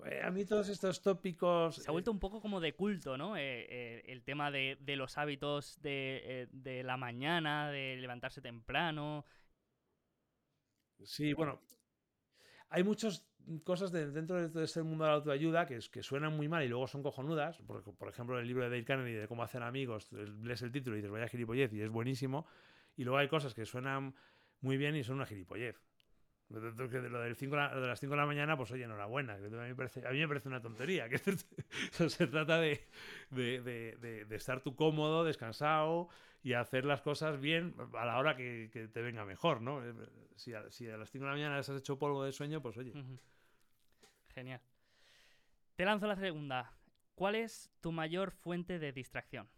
Eh, a mí todos estos tópicos... Se ha vuelto un poco como de culto, ¿no? Eh, eh, el tema de, los hábitos de, la mañana, de levantarse temprano. Sí, bueno, hay muchas cosas dentro de este mundo de la autoayuda que, que suenan muy mal y luego son cojonudas. Por, por ejemplo, el libro de Dale Carnegie de cómo hacer amigos, lees el título y dices, vaya gilipollez, y es buenísimo. Y luego hay cosas que suenan muy bien y son una gilipollez. De lo del cinco, de las 5 de la mañana, pues oye, enhorabuena. A mí parece, a mí me parece una tontería. Que se trata de, de, de, estar tú cómodo, descansado y hacer las cosas bien a la hora que, que te venga mejor, ¿no? Eh, si a, si a las 5 de la mañana has hecho polvo de sueño, pues oye. Genial. Te lanzo la segunda. ¿Cuál es tu mayor fuente de distracción?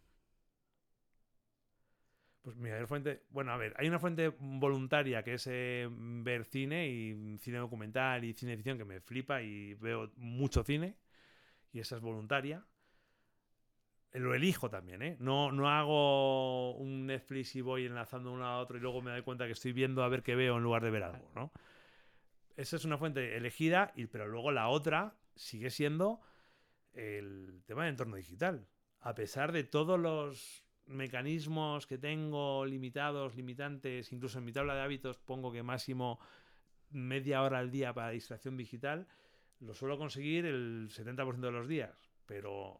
Pues mi mayor fuente. Bueno, a ver, hay una fuente voluntaria que es eh, ver cine y cine documental y cine ficción que me flipa y veo mucho cine. Y esa es voluntaria. Lo elijo también, ¿eh? No, no hago un Netflix y voy enlazando uno a otro y luego me doy cuenta que estoy viendo a ver qué veo en lugar de ver algo, ¿no? Esa es una fuente elegida, pero luego la otra sigue siendo el tema del entorno digital. A pesar de todos los mecanismos que tengo limitados, limitantes, incluso en mi tabla de hábitos pongo que máximo media hora al día para distracción digital, lo suelo conseguir el 70% de los días, pero,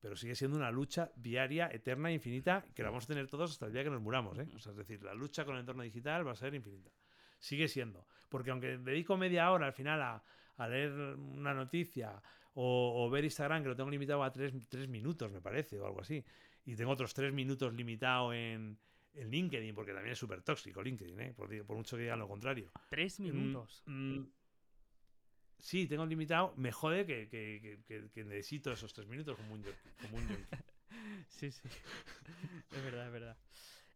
pero sigue siendo una lucha diaria, eterna, infinita, que la vamos a tener todos hasta el día que nos muramos. ¿eh? es decir, la lucha con el entorno digital va a ser infinita. Sigue siendo. Porque aunque dedico media hora al final a, leer una noticia o, ver Instagram, que lo tengo limitado a tres, tres minutos, me parece, o algo así, y tengo otros tres minutos limitado en, LinkedIn, porque también es súper tóxico LinkedIn, ¿eh? por, mucho que digan lo contrario. ¿Tres mm, minutos? Mm, sí, tengo limitado. Me jode que, que, necesito esos tres minutos como un, como sí, sí. es verdad, es verdad.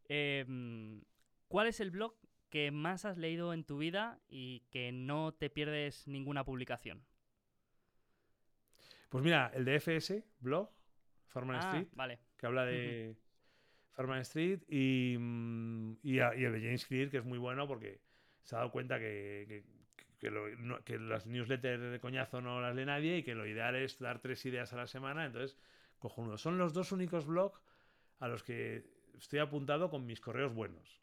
Em, ¿Cuál es el blog que más has leído en tu vida y que no te pierdes ninguna publicación? Pues mira, el de FS, blog, Farman ah, Street. Vale que habla de Farman Street, y, mm, y, el de James Clear, que es muy bueno porque se ha dado cuenta que, que, las newsletters de coñazo no las lee nadie y que lo ideal es dar tres ideas a la semana, entonces cojo uno. Son los dos únicos blogs a los que estoy apuntado con mis correos buenos.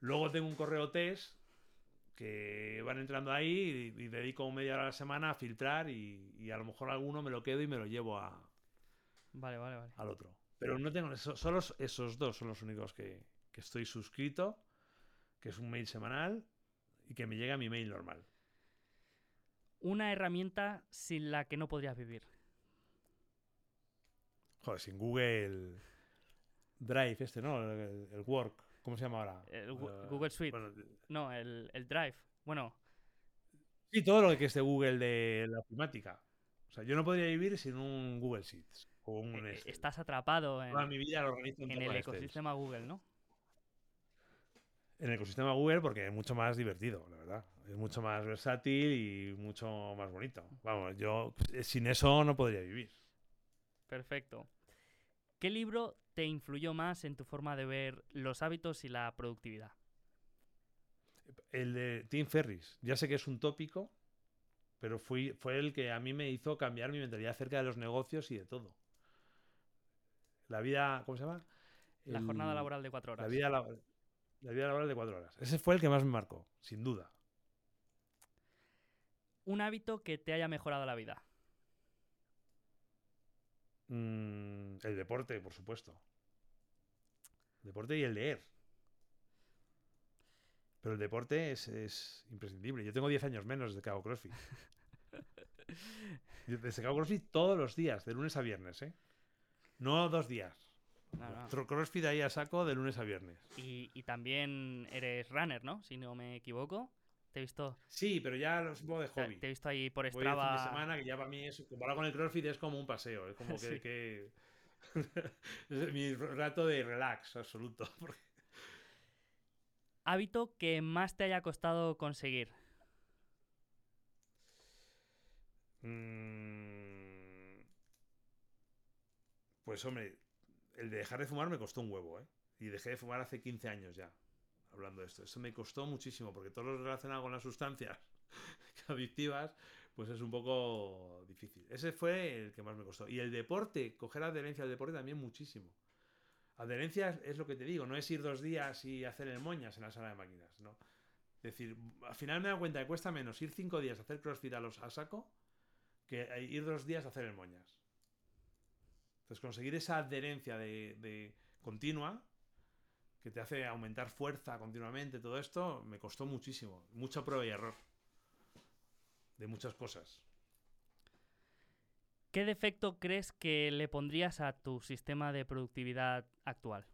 Luego tengo un correo test que van entrando ahí y, dedico media hora a la semana a filtrar y, y, a lo mejor alguno me lo quedo y me lo llevo a, vale, vale, vale. al otro. Pero no tengo. Solo esos dos son los únicos que, estoy suscrito, que es un mail semanal y que me llega a mi mail normal. Una herramienta sin la que no podrías vivir. Joder, sin Google Drive, este, ¿no? El, Work. ¿Cómo se llama ahora? El uh, Google Suite. no, el, Drive. Bueno. Sí, todo lo que es de Google de la ofimática. O sea, yo no podría vivir sin un Google Sheets. Eh, este. estás atrapado en, el ecosistema Google, ¿no? En el ecosistema Google porque es mucho más divertido, la verdad. Es mucho más versátil y mucho más bonito. Vamos, yo eh, sin eso no podría vivir. Perfecto. ¿Qué libro te influyó más en tu forma de ver los hábitos y la productividad? El de Tim Ferris. Ya sé que es un tópico, pero fui, fue el que a mí me hizo cambiar mi mentalidad acerca de los negocios y de todo. La vida, ¿cómo se llama? La jornada laboral de cuatro horas. La vida, la vida laboral de cuatro horas. Ese fue el que más me marcó, sin duda. Un hábito que te haya mejorado la vida. Mm, el deporte, por supuesto. deporte y el leer. Pero el deporte es, imprescindible. Yo tengo 10 años menos desde que hago CrossFit. desde que hago CrossFit todos los días, de lunes a viernes, ¿eh? No dos días. CrossFit ahí a saco de lunes a viernes. Y, también eres runner, ¿no? Si no me equivoco. Te he visto. Sí, pero ya lo supongo de hobby. Te he visto ahí por Strava. Voy de semana, que ya para mí es. Comparado con el CrossFit es como un paseo. Es como que. es mi rato de relax absoluto. Hábito que más te haya costado conseguir. Mmm pues hombre, el de dejar de fumar me costó un huevo, ¿eh? Y dejé de fumar hace 15 años ya, hablando de esto. Eso me costó muchísimo, porque todo lo relacionado con las sustancias adictivas, pues es un poco difícil. Ese fue el que más me costó. Y el deporte, coger adherencia al deporte también muchísimo. Adherencia es lo que te digo, no es ir dos días y hacer el moñas en la sala de máquinas, ¿no? Es decir, al final me dado cuenta que cuesta menos ir cinco días a hacer crossfit a, los, a saco que ir dos días a hacer el moñas. Entonces, conseguir esa adherencia de, continua que te hace aumentar fuerza continuamente, todo esto, me costó muchísimo. Mucha prueba y error. De muchas cosas. ¿Qué defecto crees que le pondrías a tu sistema de productividad actual?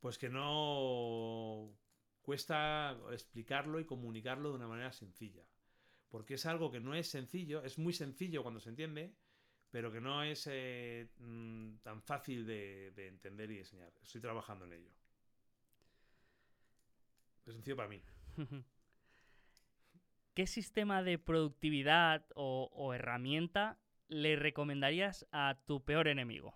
Pues que no cuesta explicarlo y comunicarlo de una manera sencilla. Porque es algo que no es sencillo, es muy sencillo cuando se entiende, pero que no es eh, mm, tan fácil de, de, entender y enseñar. Estoy trabajando en ello. Es sencillo para mí. ¿Qué sistema de productividad o, herramienta le recomendarías a tu peor enemigo?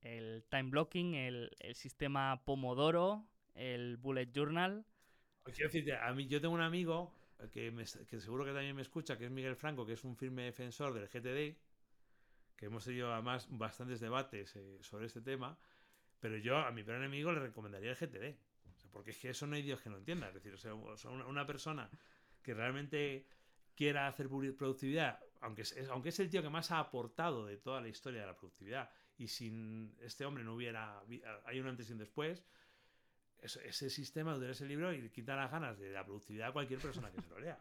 ¿El time blocking, el, sistema Pomodoro, el bullet journal? Quiero decirte, a mí yo tengo un amigo que, seguro que también me escucha, que es Miguel Franco, que es un firme defensor del GTD, que hemos tenido además bastantes debates eh, sobre este tema, pero yo a mi peor enemigo le recomendaría el GTD. porque es que eso no hay Dios que no entienda. Es decir, o sea, una persona que realmente quiera hacer productividad, aunque es, aunque es el tío que más ha aportado de toda la historia de la productividad, y sin este hombre no hubiera, hay un antes y un después, ese sistema de ese libro y quita las ganas de la productividad a cualquier persona que se lo lea.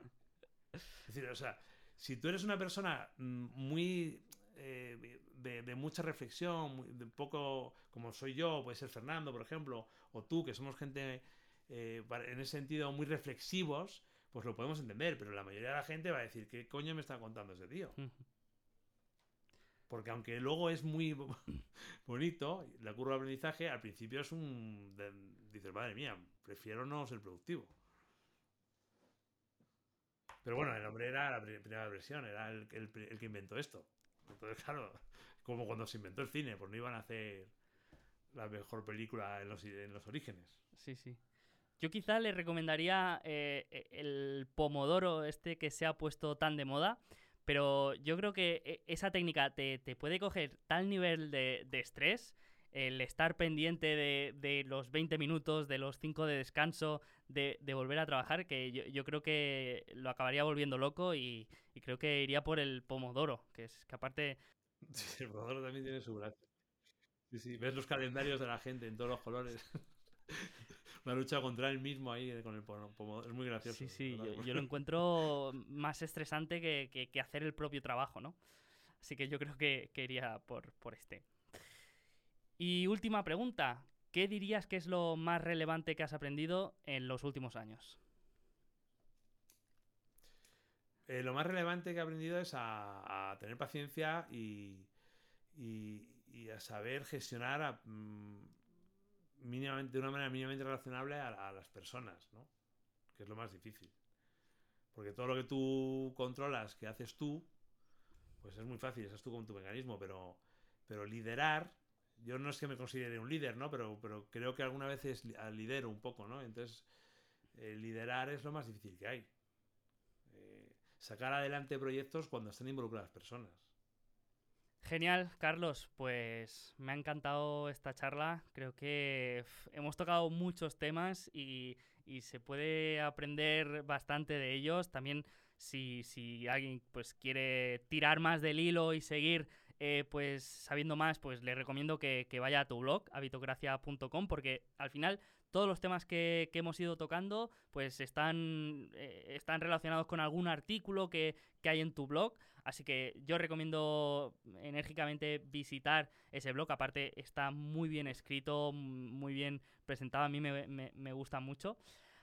Es decir, o sea, si tú eres una persona mm, muy eh, de, mucha reflexión, de poco como soy yo, puede ser Fernando, por ejemplo, o tú, que somos gente eh, en ese sentido muy reflexivos, pues lo podemos entender, pero la mayoría de la gente va a decir, ¿qué coño me está contando ese tío? Porque aunque luego es muy bonito, la curva de aprendizaje, al principio es un... dices, madre mía, prefiero no ser productivo. Pero bueno, el hombre era la primera versión, era el, que inventó esto. Entonces, claro, como cuando se inventó el cine, pues no iban a hacer la mejor película en los, en los orígenes. Sí, sí. Yo quizá le recomendaría eh, e, el pomodoro este que se ha puesto tan de moda, pero yo creo que e, esa técnica te, puede coger tal nivel de, estrés, el estar pendiente de, los 20 minutos, de los 5 de descanso, de, volver a trabajar, que yo, creo que lo acabaría volviendo loco y, creo que iría por el pomodoro, que es que aparte... el pomodoro también tiene su gracia. Sí, sí, ves los calendarios de la gente en todos los colores. una lucha contra él mismo ahí con el pomodoro. Es muy gracioso. Sí, sí, yo, lo encuentro más estresante que, que, hacer el propio trabajo, ¿no? Así que yo creo que, que iría por, por este. Y última pregunta. ¿Qué dirías que es lo más relevante que has aprendido en los últimos años? Eh, lo más relevante que he aprendido es a, tener paciencia y, a saber gestionar a, mm, mínimamente, de una manera mínimamente relacionable a, las personas, ¿no? Que es lo más difícil. Porque todo lo que tú controlas, que haces tú, pues es muy fácil, es tú con tu mecanismo, pero, pero liderar, yo no es que me considere un líder, ¿no? Pero, pero creo que alguna vez es, lidero un poco, ¿no? Entonces, eh, liderar es lo más difícil que hay. Eh, sacar adelante proyectos cuando están involucradas personas. Genial, Carlos. Pues me ha encantado esta charla. Creo que hemos tocado muchos temas y, se puede aprender bastante de ellos. También si, si alguien pues, quiere tirar más del hilo y seguir eh, pues sabiendo más, pues le recomiendo que, vaya a tu blog, habitocracia.com, porque al final todos los temas que, hemos ido tocando pues están, eh, están relacionados con algún artículo que, hay en tu blog. Así que yo recomiendo enérgicamente visitar ese blog. Aparte está muy bien escrito, muy bien presentado. A mí me, gusta mucho.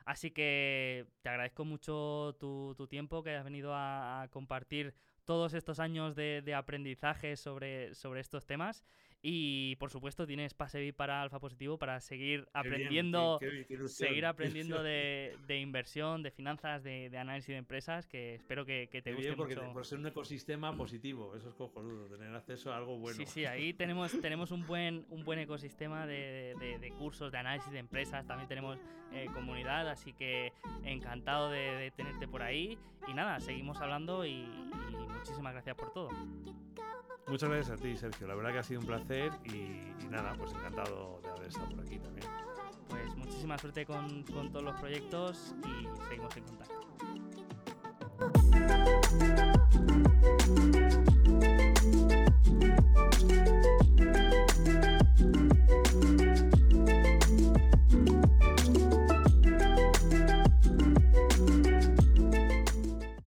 Así que te agradezco mucho tu, tiempo que has venido a, compartir todos estos años de, de aprendizaje sobre, sobre estos temas. Y por supuesto tienes pase VIP para Alfa Positivo para seguir aprendiendo, seguir aprendiendo de, inversión, de finanzas, de, análisis de empresas, que espero que, te guste porque Por ser un ecosistema positivo, eso es cojonudo, tener acceso a algo bueno. Sí, sí, ahí tenemos, tenemos un buen, un buen ecosistema de, cursos, de análisis de empresas, también tenemos eh, comunidad, así que encantado de, tenerte por ahí. Y nada, seguimos hablando y muchísimas gracias por todo. Muchas gracias a ti, Sergio. La verdad que ha sido un placer y, nada, pues encantado de haber estado por aquí también. Pues muchísima suerte con, con todos los proyectos y seguimos en contacto.